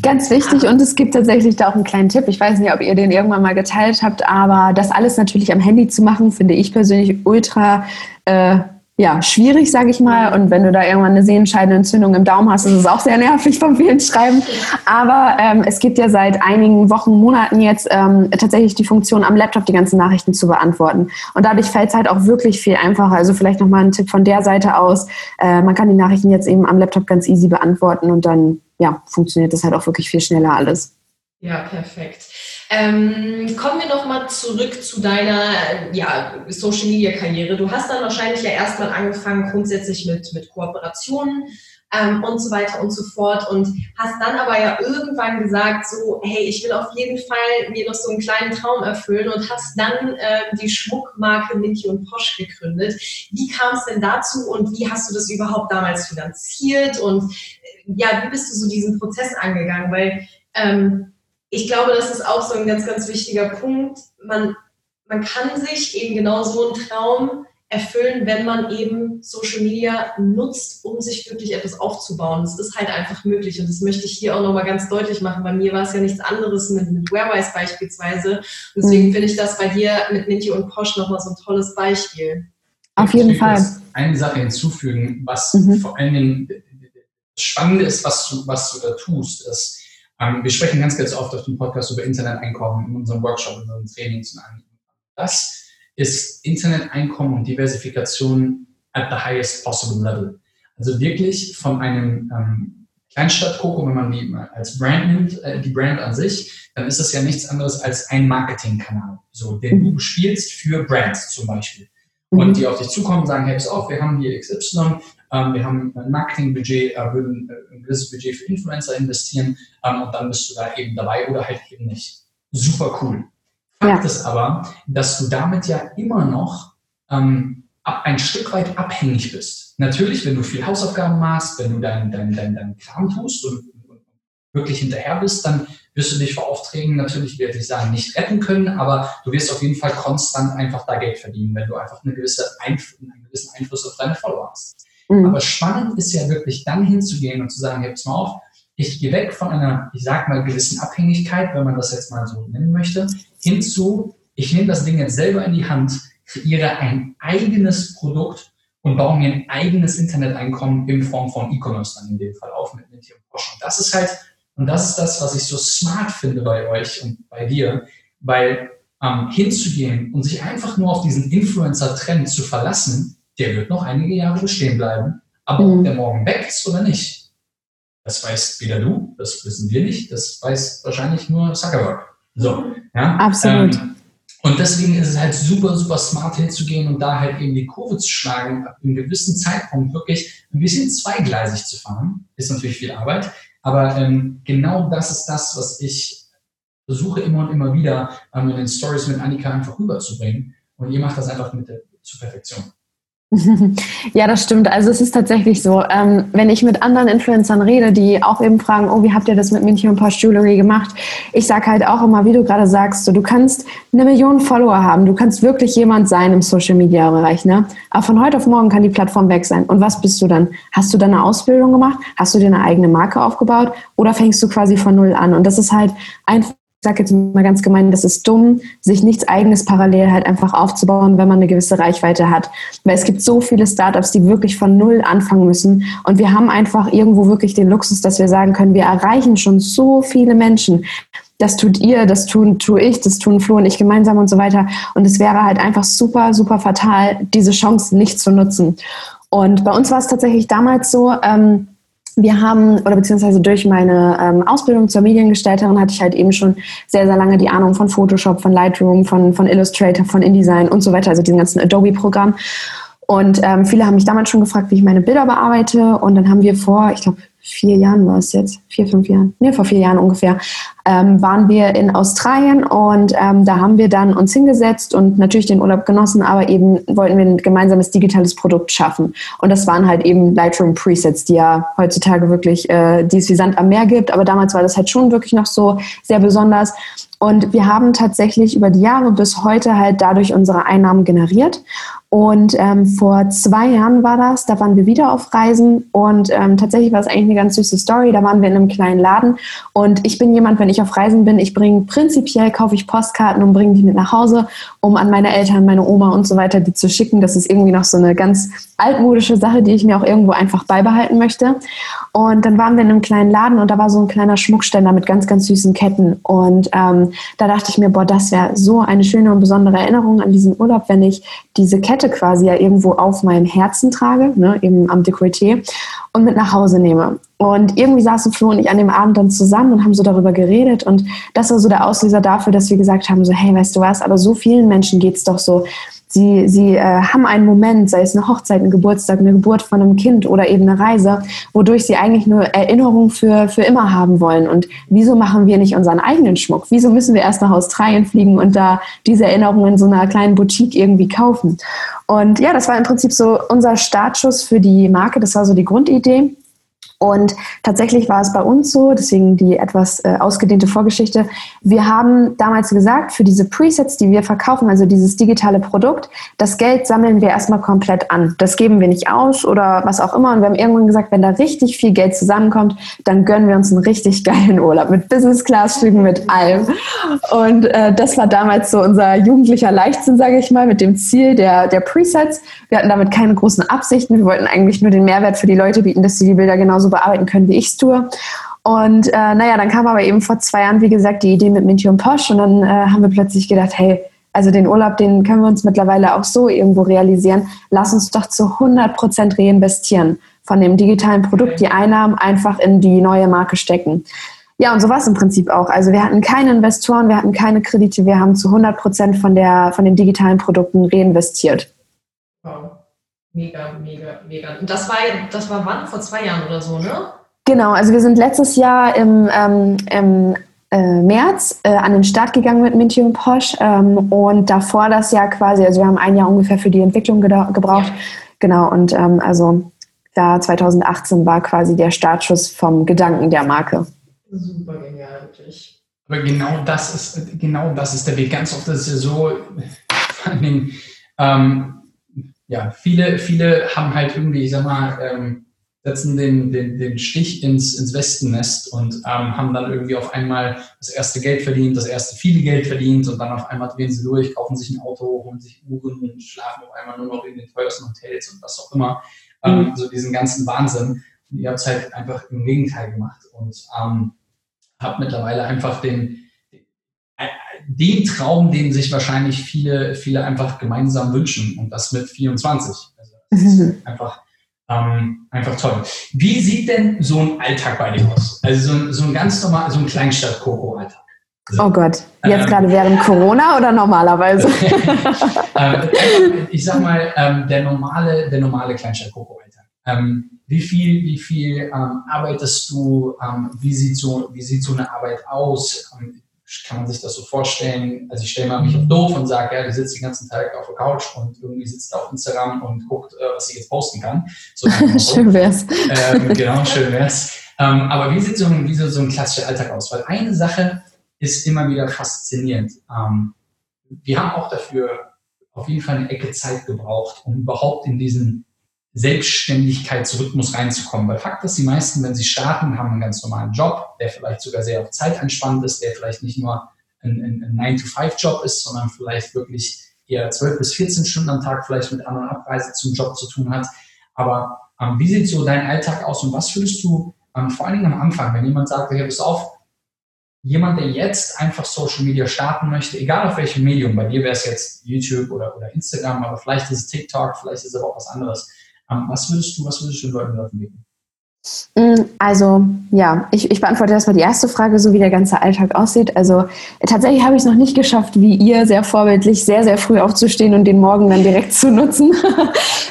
Ganz wichtig und es gibt tatsächlich da auch einen kleinen Tipp. Ich weiß nicht, ob ihr den irgendwann mal geteilt habt, aber das alles natürlich am Handy zu machen, finde ich persönlich ultra äh, ja, schwierig, sage ich mal. Und wenn du da irgendwann eine Sehenscheidenentzündung im Daumen hast, ist es auch sehr nervig vom vielen Schreiben. Aber ähm, es gibt ja seit einigen Wochen, Monaten jetzt ähm, tatsächlich die Funktion, am Laptop die ganzen Nachrichten zu beantworten. Und dadurch fällt es halt auch wirklich viel einfacher. Also vielleicht nochmal ein Tipp von der Seite aus. Äh, man kann die Nachrichten jetzt eben am Laptop ganz easy beantworten und dann ja, funktioniert das halt auch wirklich viel schneller alles. Ja, perfekt. Ähm, kommen wir nochmal zurück zu deiner ja, Social Media Karriere. Du hast dann wahrscheinlich ja erstmal angefangen, grundsätzlich mit, mit Kooperationen ähm, und so weiter und so fort und hast dann aber ja irgendwann gesagt, so, hey, ich will auf jeden Fall mir noch so einen kleinen Traum erfüllen und hast dann äh, die Schmuckmarke Minty und Posch gegründet. Wie kam es denn dazu und wie hast du das überhaupt damals finanziert und äh, ja, wie bist du so diesen Prozess angegangen? Weil ähm, ich glaube, das ist auch so ein ganz, ganz wichtiger Punkt. Man, man kann sich eben genau so einen Traum erfüllen, wenn man eben Social Media nutzt, um sich wirklich etwas aufzubauen. Das ist halt einfach möglich und das möchte ich hier auch nochmal ganz deutlich machen. Bei mir war es ja nichts anderes mit, mit Wearwise beispielsweise. Und deswegen mhm. finde ich das bei dir mit Minty und Posh nochmal so ein tolles Beispiel. Auf jeden Fall. Eine Sache hinzufügen, was mhm. vor allen Dingen spannend ist, was du, was du da tust, ist, wir sprechen ganz, ganz oft auf dem Podcast über Interneteinkommen in unserem Workshop, in unseren Trainings und allem. Das ist Interneteinkommen und Diversifikation at the highest possible level. Also wirklich von einem ähm, Kleinstadt-Koko, wenn man die als Brand nimmt, äh, die Brand an sich, dann ist das ja nichts anderes als ein Marketingkanal, so, den du spielst für Brands zum Beispiel. Und mhm. die auf dich zukommen und sagen, hey, pass auf, wir haben hier XY, ähm, wir haben ein Marketingbudget, äh, würden äh, ein gewisses Budget für Influencer investieren ähm, und dann bist du da eben dabei oder halt eben nicht. Super cool. Fakt ja. ist aber, dass du damit ja immer noch ähm, ein Stück weit abhängig bist. Natürlich, wenn du viel Hausaufgaben machst, wenn du deinen dein, dein, dein Kram tust und, und wirklich hinterher bist, dann wirst du dich vor Aufträgen natürlich, werde ich sagen, nicht retten können, aber du wirst auf jeden Fall konstant einfach da Geld verdienen, wenn du einfach eine gewisse Einf einen gewissen Einfluss auf deine Follower hast. Mhm. Aber spannend ist ja wirklich dann hinzugehen und zu sagen, jetzt mal auf, ich gehe weg von einer, ich sag mal, gewissen Abhängigkeit, wenn man das jetzt mal so nennen möchte, hinzu, ich nehme das Ding jetzt selber in die Hand, kreiere ein eigenes Produkt und baue mir ein eigenes Interneteinkommen in Form von E-Commerce dann in dem Fall auf mit Minty und Porsche. Und das ist halt, und das ist das, was ich so smart finde bei euch und bei dir, weil ähm, hinzugehen und sich einfach nur auf diesen Influencer-Trend zu verlassen, der wird noch einige Jahre bestehen bleiben. Aber mhm. ob der morgen weg ist oder nicht, das weiß weder du, das wissen wir nicht, das weiß wahrscheinlich nur Zuckerberg. So, ja. Absolut. Ähm, und deswegen ist es halt super, super smart hinzugehen und da halt eben die Kurve zu schlagen, ab einem gewissen Zeitpunkt wirklich ein bisschen zweigleisig zu fahren. Ist natürlich viel Arbeit, aber ähm, genau das ist das, was ich versuche immer und immer wieder ähm, in den Stories mit Annika einfach rüberzubringen. Und ihr macht das einfach mit der, zur Perfektion. Ja, das stimmt. Also es ist tatsächlich so, ähm, wenn ich mit anderen Influencern rede, die auch eben fragen, oh, wie habt ihr das mit München und Post Jewelry gemacht? Ich sage halt auch immer, wie du gerade sagst, so, du kannst eine Million Follower haben, du kannst wirklich jemand sein im Social Media Bereich, ne? Aber von heute auf morgen kann die Plattform weg sein. Und was bist du dann? Hast du dann eine Ausbildung gemacht? Hast du dir eine eigene Marke aufgebaut? Oder fängst du quasi von null an? Und das ist halt einfach sage jetzt mal ganz gemein, das ist dumm, sich nichts eigenes parallel halt einfach aufzubauen, wenn man eine gewisse Reichweite hat. Weil es gibt so viele Startups, die wirklich von null anfangen müssen. Und wir haben einfach irgendwo wirklich den Luxus, dass wir sagen können, wir erreichen schon so viele Menschen. Das tut ihr, das tun, tue ich, das tun Flo und ich gemeinsam und so weiter. Und es wäre halt einfach super, super fatal, diese Chance nicht zu nutzen. Und bei uns war es tatsächlich damals so, ähm, wir haben, oder beziehungsweise durch meine ähm, Ausbildung zur Mediengestalterin hatte ich halt eben schon sehr, sehr lange die Ahnung von Photoshop, von Lightroom, von, von Illustrator, von InDesign und so weiter, also diesem ganzen Adobe-Programm. Und ähm, viele haben mich damals schon gefragt, wie ich meine Bilder bearbeite. Und dann haben wir vor, ich glaube, vier Jahren war es jetzt, vier, fünf Jahren, ne, vor vier Jahren ungefähr, ähm, waren wir in Australien und ähm, da haben wir dann uns hingesetzt und natürlich den Urlaub genossen, aber eben wollten wir ein gemeinsames digitales Produkt schaffen. Und das waren halt eben Lightroom Presets, die ja heutzutage wirklich, äh, die es wie Sand am Meer gibt, aber damals war das halt schon wirklich noch so sehr besonders. Und wir haben tatsächlich über die Jahre bis heute halt dadurch unsere Einnahmen generiert. Und ähm, vor zwei Jahren war das, da waren wir wieder auf Reisen und ähm, tatsächlich war es eigentlich eine ganz süße Story. Da waren wir in einem kleinen Laden und ich bin jemand, wenn ich auf Reisen bin, ich bringe prinzipiell, kaufe ich Postkarten und bringe die mit nach Hause, um an meine Eltern, meine Oma und so weiter die zu schicken. Das ist irgendwie noch so eine ganz altmodische Sache, die ich mir auch irgendwo einfach beibehalten möchte. Und dann waren wir in einem kleinen Laden und da war so ein kleiner Schmuckständer mit ganz, ganz süßen Ketten. Und ähm, da dachte ich mir, boah, das wäre so eine schöne und besondere Erinnerung an diesen Urlaub, wenn ich diese Kette quasi ja irgendwo auf meinem Herzen trage, ne, eben am Dekolleté und mit nach Hause nehme. Und irgendwie saßen Flo und ich an dem Abend dann zusammen und haben so darüber geredet. Und das war so der Auslöser dafür, dass wir gesagt haben, so, hey, weißt du was, aber so vielen Menschen geht's doch so, Sie, sie äh, haben einen Moment, sei es eine Hochzeit, ein Geburtstag, eine Geburt von einem Kind oder eben eine Reise, wodurch sie eigentlich nur Erinnerung für, für immer haben wollen. Und wieso machen wir nicht unseren eigenen Schmuck? Wieso müssen wir erst nach Australien fliegen und da diese Erinnerungen in so einer kleinen Boutique irgendwie kaufen? Und ja, das war im Prinzip so unser Startschuss für die Marke. Das war so die Grundidee. Und tatsächlich war es bei uns so, deswegen die etwas äh, ausgedehnte Vorgeschichte. Wir haben damals gesagt, für diese Presets, die wir verkaufen, also dieses digitale Produkt, das Geld sammeln wir erstmal komplett an. Das geben wir nicht aus oder was auch immer. Und wir haben irgendwann gesagt, wenn da richtig viel Geld zusammenkommt, dann gönnen wir uns einen richtig geilen Urlaub mit Business-Class-Flügen, mit allem. Und äh, das war damals so unser jugendlicher Leichtsinn, sage ich mal, mit dem Ziel der, der Presets. Wir hatten damit keine großen Absichten. Wir wollten eigentlich nur den Mehrwert für die Leute bieten, dass sie die Bilder genauso bearbeiten können, wie ich es tue. Und äh, naja, dann kam aber eben vor zwei Jahren, wie gesagt, die Idee mit Minty und Posh und dann äh, haben wir plötzlich gedacht, hey, also den Urlaub, den können wir uns mittlerweile auch so irgendwo realisieren. Lass uns doch zu 100 Prozent reinvestieren von dem digitalen Produkt, die Einnahmen einfach in die neue Marke stecken. Ja, und so war es im Prinzip auch. Also wir hatten keine Investoren, wir hatten keine Kredite, wir haben zu 100 Prozent von, von den digitalen Produkten reinvestiert. Wow. Mega, mega, mega. Und das war, das war wann? Vor zwei Jahren oder so, ne? Genau, also wir sind letztes Jahr im, ähm, im äh, März äh, an den Start gegangen mit Minty und Posh ähm, und davor das Jahr quasi, also wir haben ein Jahr ungefähr für die Entwicklung gebraucht. Ja. Genau, und ähm, also da 2018 war quasi der Startschuss vom Gedanken der Marke. Super genial, wirklich. Aber genau das ist, genau das ist der Weg. Ganz oft ist es ja so, vor allen Dingen, ähm, ja, viele, viele haben halt irgendwie, ich sag mal, ähm, setzen den, den, den Stich ins, ins Westennest und ähm, haben dann irgendwie auf einmal das erste Geld verdient, das erste viele Geld verdient und dann auf einmal drehen sie durch, kaufen sich ein Auto, holen sich Uhren und schlafen auf einmal nur noch in den teuersten Hotels und was auch immer. Ähm, mhm. So diesen ganzen Wahnsinn. Und ihr habt es halt einfach im Gegenteil gemacht und ähm, habt mittlerweile einfach den, den Traum, den sich wahrscheinlich viele, viele einfach gemeinsam wünschen und das mit 24. Also das ist einfach, ähm, einfach toll. Wie sieht denn so ein Alltag bei dir aus? Also so ein, so ein ganz normal, so ein Kleinstadt-Koko-Alltag. oh Gott, jetzt ähm, gerade während Corona oder normalerweise? ähm, ich sag mal, ähm, der normale, der normale Kleinstadt-Koko-Alltag. Ähm, wie viel, wie viel arbeitest du? Wie, sieht so, wie sieht so eine Arbeit aus? Kann man sich das so vorstellen? Also ich stelle mal mich auf doof und sage, ja, du sitzt den ganzen Tag auf der Couch und irgendwie sitzt auf Instagram und guckt, äh, was ich jetzt posten kann. So, schön wär's. Ähm, genau, schön wär's. Ähm, aber wie sieht, so ein, wie sieht so ein klassischer Alltag aus? Weil eine Sache ist immer wieder faszinierend. Ähm, wir haben auch dafür auf jeden Fall eine Ecke Zeit gebraucht, um überhaupt in diesen Selbstständigkeitsrhythmus reinzukommen. Weil Fakt ist, die meisten, wenn sie starten, haben einen ganz normalen Job, der vielleicht sogar sehr auf Zeit entspannt ist, der vielleicht nicht nur ein, ein, ein 9-to-5-Job ist, sondern vielleicht wirklich eher 12 bis 14 Stunden am Tag vielleicht mit anderen Abreise zum Job zu tun hat. Aber ähm, wie sieht so dein Alltag aus und was würdest du ähm, vor allen Dingen am Anfang, wenn jemand sagt, hey, pass auf, jemand, der jetzt einfach Social Media starten möchte, egal auf welchem Medium, bei dir wäre es jetzt YouTube oder, oder Instagram, aber vielleicht ist es TikTok, vielleicht ist es aber auch was anderes. Ähm, was würdest du, was würdest du den Leuten geben? Mm, also ja, ich, ich beantworte erstmal die erste Frage, so wie der ganze Alltag aussieht. Also tatsächlich habe ich es noch nicht geschafft, wie ihr, sehr vorbildlich, sehr, sehr früh aufzustehen und den Morgen dann direkt zu nutzen.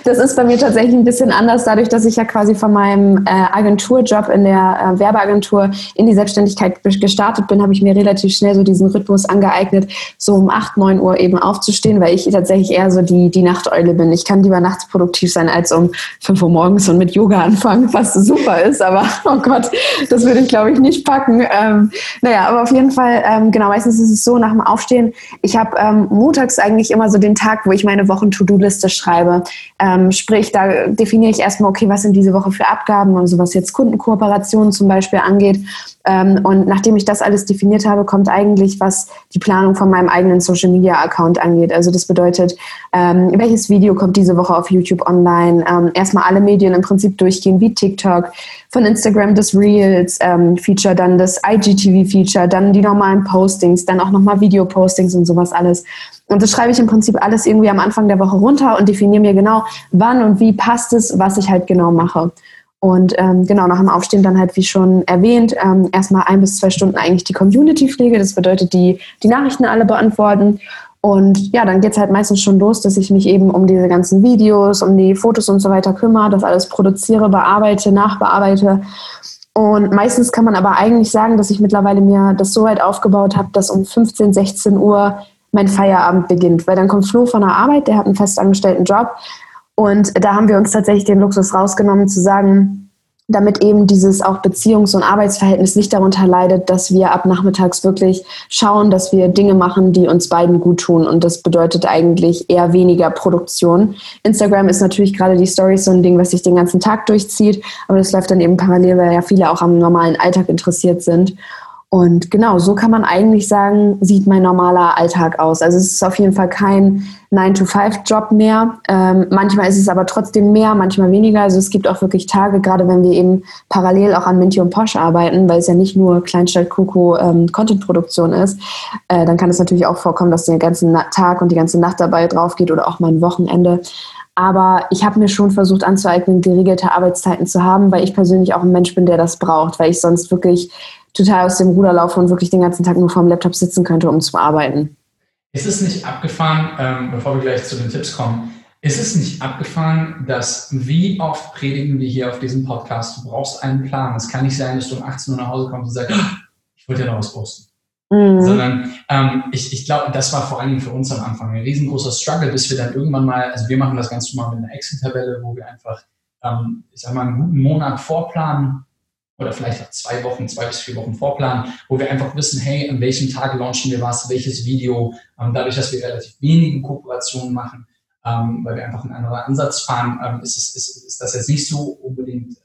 Das ist bei mir tatsächlich ein bisschen anders, dadurch, dass ich ja quasi von meinem äh, Agenturjob in der äh, Werbeagentur in die Selbstständigkeit gestartet bin, habe ich mir relativ schnell so diesen Rhythmus angeeignet, so um 8, 9 Uhr eben aufzustehen, weil ich tatsächlich eher so die, die Nachteule bin. Ich kann lieber nachts produktiv sein als um 5 Uhr morgens und mit Yoga anfangen, was super ist, aber oh Gott, das würde ich glaube ich nicht packen. Ähm, naja, aber auf jeden Fall, ähm, genau, meistens ist es so nach dem Aufstehen, ich habe ähm, montags eigentlich immer so den Tag, wo ich meine Wochen-To-Do-Liste schreibe. Ähm, sprich, da definiere ich erstmal, okay, was sind diese Woche für Abgaben und so was jetzt Kundenkooperationen zum Beispiel angeht. Ähm, und nachdem ich das alles definiert habe, kommt eigentlich, was die Planung von meinem eigenen Social Media Account angeht. Also das bedeutet, ähm, welches Video kommt diese Woche auf YouTube online? Erstmal alle Medien im Prinzip durchgehen, wie TikTok, von Instagram das Reels ähm, dann das IGTV Feature, dann die normalen Postings, dann auch nochmal Video Postings und sowas alles. Und das schreibe ich im Prinzip alles irgendwie am Anfang der Woche runter und definiere mir genau, wann und wie passt es, was ich halt genau mache. Und ähm, genau, nach dem Aufstehen dann halt, wie schon erwähnt, ähm, erstmal ein bis zwei Stunden eigentlich die Community-Pflege. Das bedeutet, die, die Nachrichten alle beantworten. Und ja, dann geht's halt meistens schon los, dass ich mich eben um diese ganzen Videos, um die Fotos und so weiter kümmere, das alles produziere, bearbeite, nachbearbeite. Und meistens kann man aber eigentlich sagen, dass ich mittlerweile mir das so weit aufgebaut habe, dass um 15, 16 Uhr mein Feierabend beginnt. Weil dann kommt Flo von der Arbeit, der hat einen festangestellten Job und da haben wir uns tatsächlich den Luxus rausgenommen zu sagen, damit eben dieses auch Beziehungs- und Arbeitsverhältnis nicht darunter leidet, dass wir ab nachmittags wirklich schauen, dass wir Dinge machen, die uns beiden gut tun. Und das bedeutet eigentlich eher weniger Produktion. Instagram ist natürlich gerade die Stories so ein Ding, was sich den ganzen Tag durchzieht, aber das läuft dann eben parallel, weil ja viele auch am normalen Alltag interessiert sind. Und genau, so kann man eigentlich sagen, sieht mein normaler Alltag aus. Also es ist auf jeden Fall kein 9-to-5-Job mehr. Ähm, manchmal ist es aber trotzdem mehr, manchmal weniger. Also es gibt auch wirklich Tage, gerade wenn wir eben parallel auch an Minty und Posh arbeiten, weil es ja nicht nur Kleinstadt Kuku ähm, Content-Produktion ist, äh, dann kann es natürlich auch vorkommen, dass der ganze Tag und die ganze Nacht dabei drauf geht oder auch mal ein Wochenende. Aber ich habe mir schon versucht anzueignen, geregelte Arbeitszeiten zu haben, weil ich persönlich auch ein Mensch bin, der das braucht, weil ich sonst wirklich total aus dem Ruder laufe und wirklich den ganzen Tag nur vor dem Laptop sitzen könnte, um zu arbeiten. Ist es nicht abgefahren, ähm, bevor wir gleich zu den Tipps kommen, ist es nicht abgefahren, dass wie oft predigen wir hier auf diesem Podcast, du brauchst einen Plan. Es kann nicht sein, dass du um 18 Uhr nach Hause kommst und sagst, ah, ich wollte ja noch was posten. Mhm. Sondern ähm, ich, ich glaube, das war vor allen Dingen für uns am Anfang ein riesengroßer Struggle, bis wir dann irgendwann mal, also wir machen das Ganze mal mit einer Excel-Tabelle, wo wir einfach, ähm, ich sag mal, einen guten Monat vorplanen, oder vielleicht auch zwei Wochen, zwei bis vier Wochen vorplanen, wo wir einfach wissen, hey, an welchem Tag launchen wir was, welches Video. Ähm, dadurch, dass wir relativ wenige Kooperationen machen, ähm, weil wir einfach einen anderen Ansatz fahren, ähm, ist, es, ist, ist das jetzt nicht so unbedingt.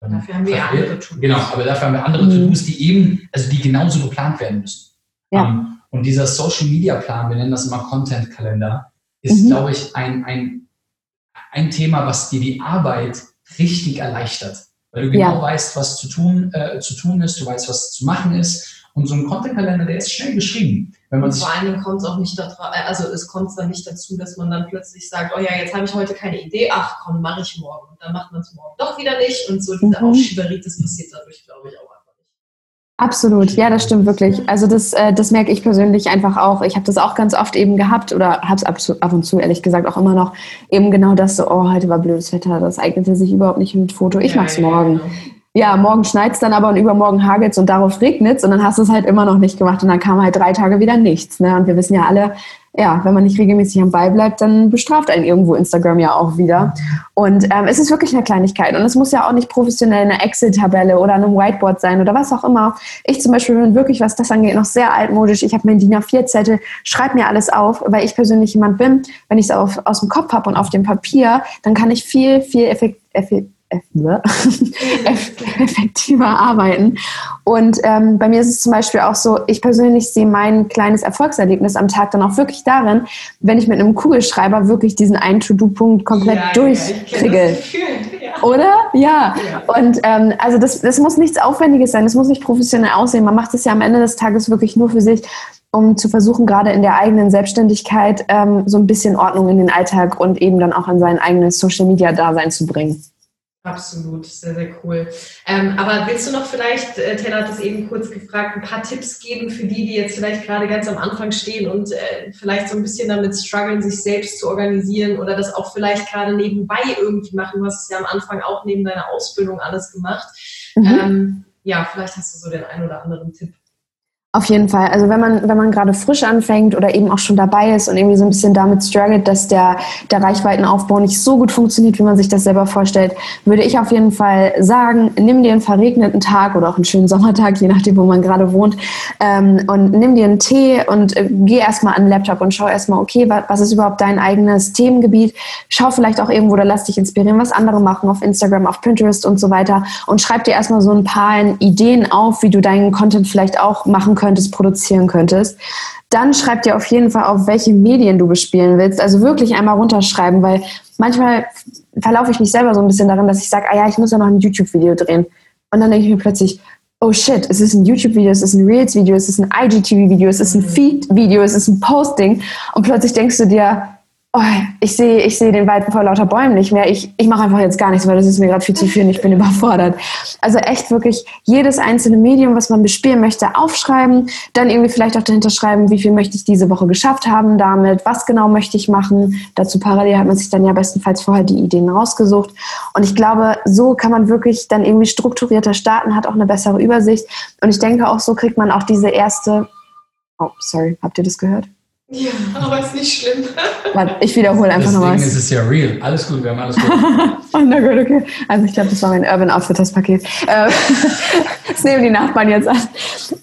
Dafür haben wir andere To-Dos. Genau, aber dafür haben wir andere mhm. To-Dos, die eben, also die genauso geplant werden müssen. Ja. Und dieser Social Media Plan, wir nennen das immer Content Kalender, ist, mhm. glaube ich, ein, ein, ein Thema, was dir die Arbeit richtig erleichtert weil du genau ja. weißt, was zu tun, äh, zu tun ist, du weißt, was zu machen ist. Und so ein Content-Kalender, der ist schnell geschrieben. Wenn man vor allen Dingen kommt es auch nicht dazu, äh, also es kommt dann nicht dazu, dass man dann plötzlich sagt, oh ja, jetzt habe ich heute keine Idee, ach komm, mache ich morgen. Und dann macht man es morgen doch wieder nicht. Und so diese mhm. Aufschieberitis passiert dadurch, glaube ich, auch Absolut, ja, das stimmt wirklich. Also das, äh, das merke ich persönlich einfach auch. Ich habe das auch ganz oft eben gehabt oder habe es ab, ab, und zu, ehrlich gesagt, auch immer noch eben genau das so, oh, heute war blödes Wetter, das eignete sich überhaupt nicht mit Foto, ich mach's morgen. Ja, morgen schneit's dann aber und übermorgen hagelt's und darauf regnet's und dann hast du es halt immer noch nicht gemacht und dann kam halt drei Tage wieder nichts. Ne? Und wir wissen ja alle, ja, wenn man nicht regelmäßig am Ball bleibt, dann bestraft einen irgendwo Instagram ja auch wieder. Und ähm, es ist wirklich eine Kleinigkeit. Und es muss ja auch nicht professionell eine Excel-Tabelle oder einem Whiteboard sein oder was auch immer. Ich zum Beispiel bin wirklich, was das angeht, noch sehr altmodisch. Ich habe mein DIN A4-Zettel, schreibe mir alles auf, weil ich persönlich jemand bin, wenn ich es aus dem Kopf habe und auf dem Papier, dann kann ich viel, viel effektiver effektiver arbeiten. Und ähm, bei mir ist es zum Beispiel auch so, ich persönlich sehe mein kleines Erfolgserlebnis am Tag dann auch wirklich darin, wenn ich mit einem Kugelschreiber wirklich diesen einen To-Do-Punkt komplett ja, durchkriege. Ja, Oder? Ja. ja. Und ähm, also das, das muss nichts Aufwendiges sein, das muss nicht professionell aussehen. Man macht es ja am Ende des Tages wirklich nur für sich um zu versuchen, gerade in der eigenen Selbstständigkeit ähm, so ein bisschen Ordnung in den Alltag und eben dann auch in sein eigenes Social-Media-Dasein zu bringen. Absolut, sehr, sehr cool. Ähm, aber willst du noch vielleicht, äh, Taylor hat es eben kurz gefragt, ein paar Tipps geben für die, die jetzt vielleicht gerade ganz am Anfang stehen und äh, vielleicht so ein bisschen damit strugglen, sich selbst zu organisieren oder das auch vielleicht gerade nebenbei irgendwie machen? Du hast es ja am Anfang auch neben deiner Ausbildung alles gemacht. Mhm. Ähm, ja, vielleicht hast du so den einen oder anderen Tipp. Auf jeden Fall. Also wenn man, wenn man gerade frisch anfängt oder eben auch schon dabei ist und irgendwie so ein bisschen damit struggelt, dass der, der Reichweitenaufbau nicht so gut funktioniert, wie man sich das selber vorstellt, würde ich auf jeden Fall sagen, nimm dir einen verregneten Tag oder auch einen schönen Sommertag, je nachdem, wo man gerade wohnt, ähm, und nimm dir einen Tee und äh, geh erstmal an den Laptop und schau erstmal, okay, was, was ist überhaupt dein eigenes Themengebiet? Schau vielleicht auch irgendwo oder lass dich inspirieren, was andere machen auf Instagram, auf Pinterest und so weiter und schreib dir erstmal so ein paar Ideen auf, wie du deinen Content vielleicht auch machen könntest könntest, produzieren könntest. Dann schreib dir auf jeden Fall auf, welche Medien du bespielen willst. Also wirklich einmal runterschreiben, weil manchmal verlaufe ich mich selber so ein bisschen darin, dass ich sage, ah ja, ich muss ja noch ein YouTube-Video drehen. Und dann denke ich mir plötzlich, oh shit, es ist ein YouTube-Video, es ist ein Reels-Video, es ist ein IGTV-Video, es ist ein. Feed-Video, es ist ein Posting. Und plötzlich denkst du dir, oh, ich sehe ich seh den Wald vor lauter Bäumen nicht mehr. Ich, ich mache einfach jetzt gar nichts, weil das ist mir gerade viel zu viel und ich bin überfordert. Also echt wirklich jedes einzelne Medium, was man bespielen möchte, aufschreiben, dann irgendwie vielleicht auch dahinter schreiben, wie viel möchte ich diese Woche geschafft haben damit, was genau möchte ich machen. Dazu parallel hat man sich dann ja bestenfalls vorher die Ideen rausgesucht. Und ich glaube, so kann man wirklich dann irgendwie strukturierter starten, hat auch eine bessere Übersicht. Und ich denke auch, so kriegt man auch diese erste, oh, sorry, habt ihr das gehört? Ja, aber ist nicht schlimm. Warte, ich wiederhole einfach nochmal. Deswegen ist es ja real. Alles gut, wir haben alles gut. oh, na gut, okay. Also ich glaube, das war mein Urban Outfitters Paket. Äh, das nehmen die Nachbarn jetzt an.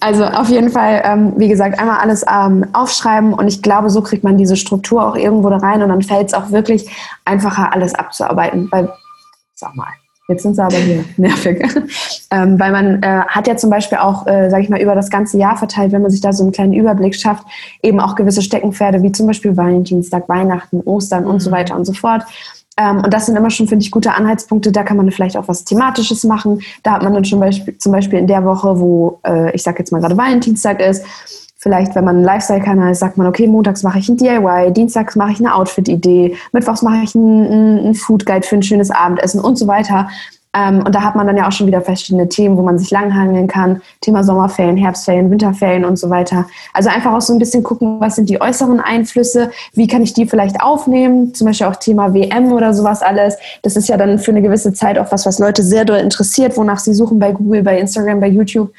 Also auf jeden Fall, ähm, wie gesagt, einmal alles ähm, aufschreiben und ich glaube, so kriegt man diese Struktur auch irgendwo da rein und dann fällt es auch wirklich einfacher, alles abzuarbeiten. Weil, sag mal, Jetzt sind sie aber hier nervig. ähm, weil man äh, hat ja zum Beispiel auch, äh, sage ich mal, über das ganze Jahr verteilt, wenn man sich da so einen kleinen Überblick schafft, eben auch gewisse Steckenpferde, wie zum Beispiel Valentinstag, Weihnachten, Ostern mhm. und so mhm. weiter und so fort. Ähm, und das sind immer schon, finde ich, gute Anhaltspunkte. Da kann man vielleicht auch was Thematisches machen. Da hat man dann schon Beispiel, zum Beispiel in der Woche, wo äh, ich sage jetzt mal gerade Valentinstag ist, Vielleicht, wenn man ein Lifestyle-Kanal ist, sagt man, okay, montags mache ich ein DIY, dienstags mache ich eine Outfit-Idee, mittwochs mache ich einen, einen Food-Guide für ein schönes Abendessen und so weiter. Ähm, und da hat man dann ja auch schon wieder verschiedene Themen, wo man sich langhangeln kann. Thema Sommerferien, Herbstferien, Winterferien und so weiter. Also einfach auch so ein bisschen gucken, was sind die äußeren Einflüsse, wie kann ich die vielleicht aufnehmen, zum Beispiel auch Thema WM oder sowas alles. Das ist ja dann für eine gewisse Zeit auch was, was Leute sehr doll interessiert, wonach sie suchen bei Google, bei Instagram, bei YouTube.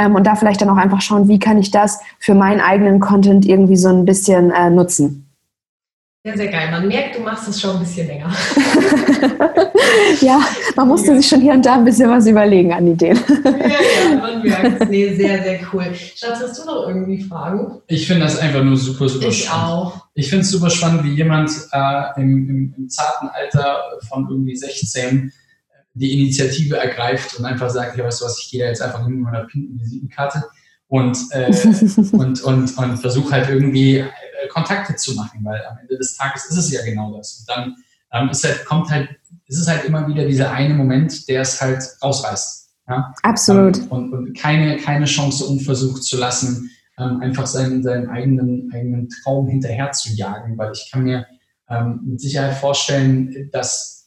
Ähm, und da vielleicht dann auch einfach schauen, wie kann ich das für meinen eigenen Content irgendwie so ein bisschen äh, nutzen. Sehr, sehr geil. Man merkt, du machst es schon ein bisschen länger. ja, man musste sich schon hier und da ein bisschen was überlegen an Ideen. ja, ja, man merkt es. Nee, sehr, sehr cool. Schatz, hast du noch irgendwie Fragen? Ich finde das einfach nur super, super ich spannend. Ich auch. Ich finde es super spannend, wie jemand äh, im, im, im, zarten Alter von irgendwie 16 die Initiative ergreift und einfach sagt, ja, weißt du was, ich gehe da jetzt einfach hin mit meiner pinken Visitenkarte und, äh, und, und, und versuche halt irgendwie äh, Kontakte zu machen, weil am Ende des Tages ist es ja genau das. Und dann ähm, ist halt, kommt halt, ist es halt immer wieder dieser eine Moment, der es halt rausreißt. Ja? Absolut. Ähm, und, und keine, keine Chance unversucht zu lassen, ähm, einfach seinen, seinen eigenen, eigenen Traum hinterher zu jagen, weil ich kann mir ähm, mit Sicherheit vorstellen, dass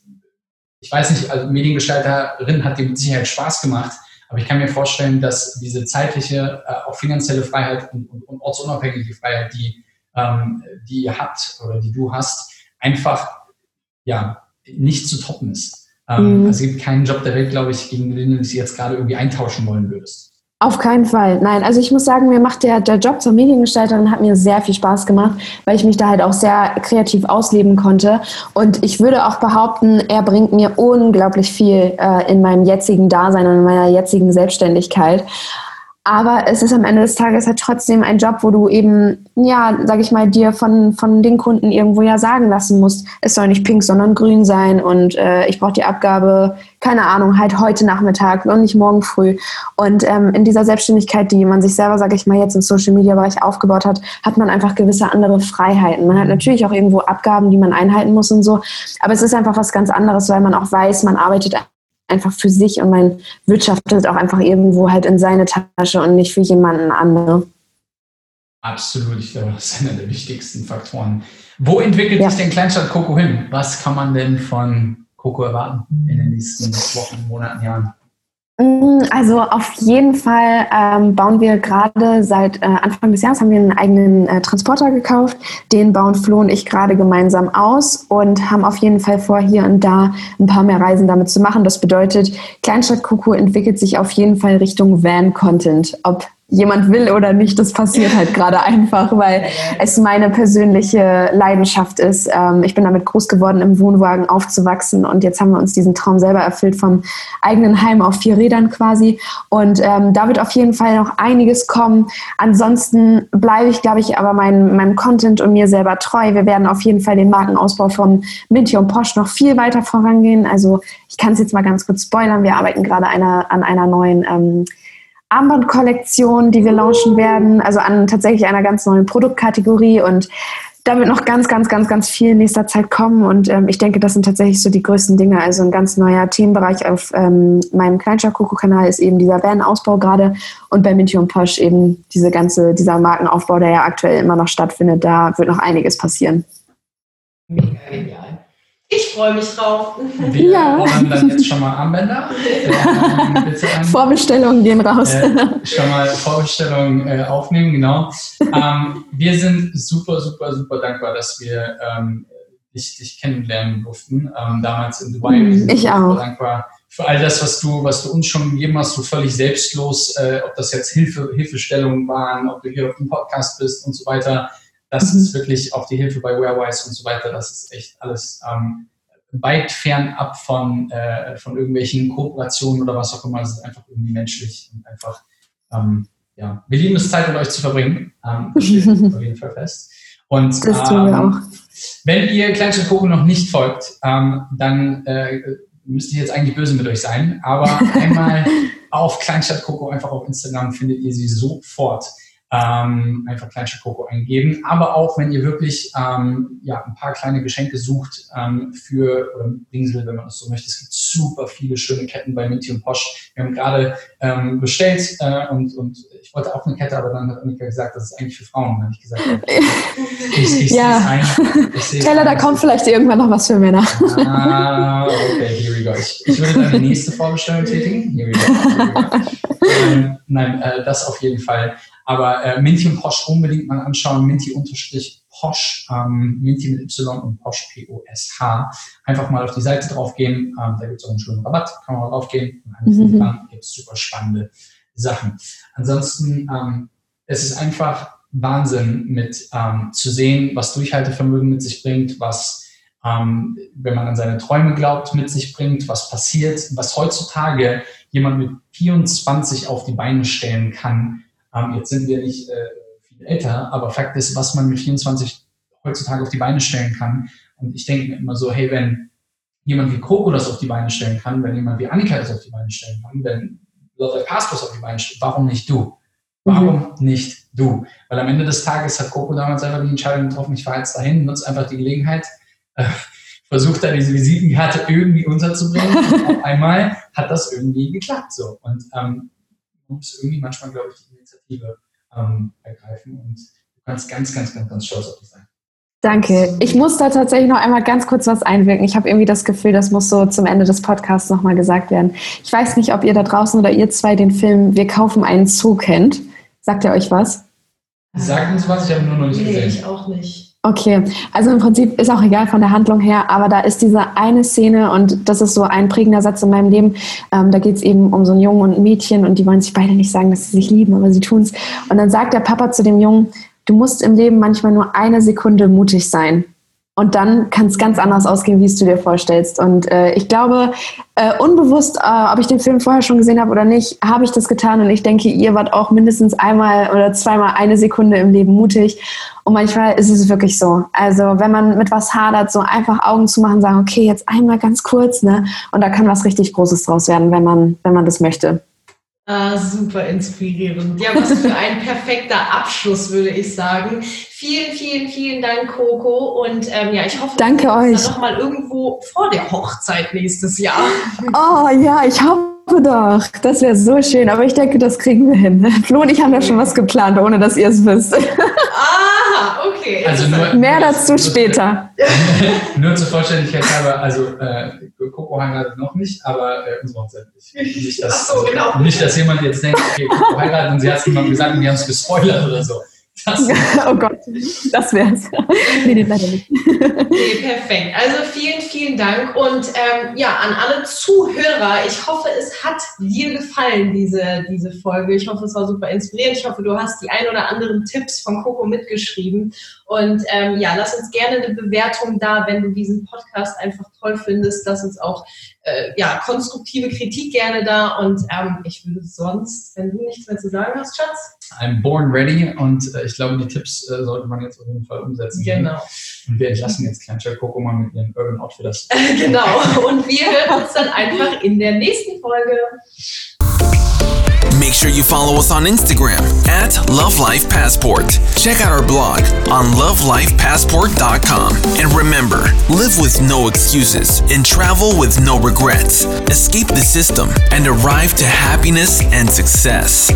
ich weiß nicht, also Mediengestalterin hat dir mit Sicherheit Spaß gemacht, aber ich kann mir vorstellen, dass diese zeitliche, äh, auch finanzielle Freiheit und, und, und ortsunabhängige Freiheit, die, ähm, die hat oder die du hast, einfach ja nicht zu toppen ist. Ähm, mhm. Also es gibt keinen Job der Welt, glaube ich, gegen den du dich jetzt gerade irgendwie eintauschen wollen würdest. Auf keinen Fall. Nein, also ich muss sagen, mir macht der, der Job zur Mediengestalterin hat mir sehr viel Spaß gemacht, weil ich mich da halt auch sehr kreativ ausleben konnte. Und ich würde auch behaupten, er bringt mir unglaublich viel äh, in meinem jetzigen Dasein und in meiner jetzigen Selbstständigkeit. Aber es ist am Ende des Tages halt trotzdem ein Job, wo du eben, ja, sag ich mal, dir von, von den Kunden irgendwo ja sagen lassen musst, es soll nicht pink, sondern grün sein und äh, ich brauche die Abgabe, keine Ahnung, halt heute Nachmittag und nicht morgen früh. Und ähm, in dieser Selbstständigkeit, die man sich selber, sag ich mal, jetzt im Social-Media-Bereich aufgebaut hat, hat man einfach gewisse andere Freiheiten. Man hat natürlich auch irgendwo Abgaben, die man einhalten muss und so. Aber es ist einfach was ganz anderes, weil man auch weiß, man arbeitet einfach für sich und man wirtschaftet auch einfach irgendwo halt in seine Tasche und nicht für jemanden anderen. Absolut, ich glaube, das ist einer der wichtigsten Faktoren. Wo entwickelt ja. sich denn Kleinstadt Coco hin? Was kann man denn von Coco erwarten in den nächsten Wochen, Monaten, Jahren? Mm, also auf jeden Fall ähm, bauen wir gerade seit äh, Anfang des Jahres haben wir einen eigenen äh, Transporter gekauft. Den bauen Flo und ich gerade gemeinsam aus und haben auf jeden Fall vor, hier und da ein paar mehr Reisen damit zu machen. Das bedeutet, Kleinstadt Kuku entwickelt sich auf jeden Fall Richtung Van-Content. Ob jemand will oder nicht, das passiert halt gerade einfach, weil es meine persönliche Leidenschaft ist. Ähm, ich bin damit groß geworden, im Wohnwagen aufzuwachsen und jetzt haben wir uns diesen Traum selber erfüllt vom eigenen Heim auf vier Rädern quasi. Und ähm, da wird auf jeden Fall noch einiges kommen. Ansonsten bleibe ich, glaube ich, aber mein, meinem Content und mir selber treu. Wir werden auf jeden Fall den Markenausbau von Minty und Posch noch viel weiter vorangehen. Also ich kann es jetzt mal ganz kurz spoilern. Wir arbeiten gerade einer, an einer neuen ähm, Armbandkollektion, die wir launchen werden, also an tatsächlich einer ganz neuen Produktkategorie und da wird noch ganz, ganz, ganz, ganz viel in nächster Zeit kommen und ähm, ich denke, das sind tatsächlich so die größten Dinge. Also ein ganz neuer Themenbereich auf ähm, meinem Kleinstadt-Koko-Kanal ist eben dieser Van-Ausbau gerade und bei Minty und Posch eben diese ganze, dieser Markenaufbau, der ja aktuell immer noch stattfindet. Da wird noch einiges passieren. Mega genial. Ich freue mich drauf. Wir ja. ordern dann jetzt schon mal Armbänder. Ähm, Vorbestellungen gehen raus. Äh, schon mal Vorbestellungen äh, aufnehmen, genau. Ähm, wir sind super, super, super dankbar, dass wir ähm, dich, dich kennenlernen durften. Ähm, damals in Dubai. Mhm, ich auch. dankbar für all das, was du, was du uns schon gegeben hast, du völlig selbstlos, äh, ob das jetzt Hilfe, Hilfestellungen waren, ob du hier auf dem Podcast bist und so weiter. Das mhm. ist wirklich auch die Hilfe bei Warewise und so weiter. Das ist echt alles ähm, weit fernab von, äh, von irgendwelchen Kooperationen oder was auch immer. Es ist einfach irgendwie menschlich und einfach, ähm, ja, wir lieben es, Zeit mit euch zu verbringen. Ähm, das steht auf jeden Fall fest. Und das tun wir ähm, auch. wenn ihr Kleinstadt Coco noch nicht folgt, ähm, dann äh, müsste ich jetzt eigentlich böse mit euch sein. Aber einmal auf Kleinstadt Coco einfach auf Instagram findet ihr sie sofort ähm, einfach Kleinstadt Coco eingeben. Aber auch, wenn ihr wirklich ähm, ja, ein paar kleine Geschenke sucht ähm, für oder Ringsel, wenn man das so möchte. Es gibt super viele schöne Ketten bei Minty und Posch. Wir haben gerade ähm, bestellt äh, und, und ich wollte auch eine Kette, aber dann hat Annika gesagt, das ist eigentlich für Frauen. Dann habe ich gesagt, ich, ich, ja. ein. Teller, da kommt vielleicht irgendwann noch was für Männer. Ah, okay, here we go. Ich, ich würde dann die nächste Vorbestellung tätigen. Here we go. Here we go. ähm, nein, äh, das auf jeden Fall. Aber äh, Minty und Posch unbedingt mal anschauen. Minty-Posch, ähm, Minty mit Y und Posch P-O-S-H. Einfach mal auf die Seite draufgehen. Ähm, da gibt es auch einen schönen Rabatt. Kann man mal draufgehen. Und mhm. dann gibt es super spannende Sachen. Ansonsten, ähm, es ist einfach Wahnsinn mit ähm, zu sehen, was Durchhaltevermögen mit sich bringt, was ähm, wenn man an seine Träume glaubt, mit sich bringt, was passiert, was heutzutage jemand mit 24 auf die Beine stellen kann, ähm, jetzt sind wir nicht äh, viel älter, aber Fakt ist, was man mit 24 heutzutage auf die Beine stellen kann. Und ich denke mir immer so, hey, wenn jemand wie Coco das auf die Beine stellen kann, wenn jemand wie Annika das auf die Beine stellen kann, wenn Lothar Pastors auf die Beine stellt, warum nicht du? Warum mhm. nicht du? Weil am Ende des Tages hat Coco damals einfach die Entscheidung getroffen, ich fahre jetzt dahin, nutze einfach die Gelegenheit, äh, versucht da diese Visitenkarte irgendwie unterzubringen. und auf einmal hat das irgendwie geklappt so. Und ähm, muss irgendwie manchmal, glaube ich, die Initiative ähm, ergreifen und du kannst ganz, ganz, ganz, ganz stolz auf dich sein. Danke. Ich muss da tatsächlich noch einmal ganz kurz was einwirken. Ich habe irgendwie das Gefühl, das muss so zum Ende des Podcasts nochmal gesagt werden. Ich weiß nicht, ob ihr da draußen oder ihr zwei den Film Wir kaufen einen Zoo kennt. Sagt ihr euch was? Sagt uns was, ich habe nur noch nicht nee, gesehen. Ich auch nicht. Okay, also im Prinzip ist auch egal von der Handlung her, aber da ist diese eine Szene und das ist so ein prägender Satz in meinem Leben. Ähm, da geht es eben um so einen Jungen und ein Mädchen und die wollen sich beide nicht sagen, dass sie sich lieben, aber sie tun es. Und dann sagt der Papa zu dem Jungen, du musst im Leben manchmal nur eine Sekunde mutig sein. Und dann kann es ganz anders ausgehen, wie es du dir vorstellst. Und äh, ich glaube, äh, unbewusst, äh, ob ich den Film vorher schon gesehen habe oder nicht, habe ich das getan. Und ich denke, ihr wart auch mindestens einmal oder zweimal eine Sekunde im Leben mutig. Und manchmal ist es wirklich so. Also wenn man mit was hadert, so einfach Augen zu machen, sagen, okay, jetzt einmal ganz kurz, ne? Und da kann was richtig Großes draus werden, wenn man, wenn man das möchte. Ah, super inspirierend. Ja, was für ein perfekter Abschluss, würde ich sagen. Vielen, vielen, vielen Dank, Coco. Und ähm, ja, ich hoffe, Danke wir euch. dann nochmal irgendwo vor der Hochzeit nächstes Jahr. Oh ja, ich hoffe doch. Das wäre so schön. Aber ich denke, das kriegen wir hin. Flo und ich haben da schon was geplant, ohne dass ihr es wisst. Ah, okay. Okay. Also nur, Mehr dazu später. nur zur Vollständigkeit halber, also äh, Coco heiratet noch nicht, aber äh, unsere Hochzeit nicht. Nicht dass, so, genau. nicht, dass jemand jetzt denkt, okay, Coco heiratet und sie hat es jemandem gesagt und die haben es gespoilert oder so. Das, oh Gott, das wär's. nee, nee, leider nicht. Okay, perfekt. Also vielen, vielen Dank und ähm, ja, an alle Zuhörer. Ich hoffe, es hat dir gefallen, diese, diese Folge. Ich hoffe, es war super inspirierend. Ich hoffe, du hast die ein oder anderen Tipps von Coco mitgeschrieben. Und ähm, ja, lass uns gerne eine Bewertung da, wenn du diesen Podcast einfach toll findest. Lass uns auch äh, ja, konstruktive Kritik gerne da. Und ähm, ich würde sonst, wenn du nichts mehr zu sagen hast, Schatz. I'm born ready und äh, ich glaube, die Tipps äh, sollte man jetzt auf jeden Fall umsetzen. Genau. Und wir entlassen jetzt Klein Coco mal mit ihren Urban Outfitters. genau. Und wir hören uns dann einfach in der nächsten Folge. Make sure you follow us on Instagram at Love Life Passport. Check out our blog on lovelifepassport.com. And remember, live with no excuses and travel with no regrets. Escape the system and arrive to happiness and success.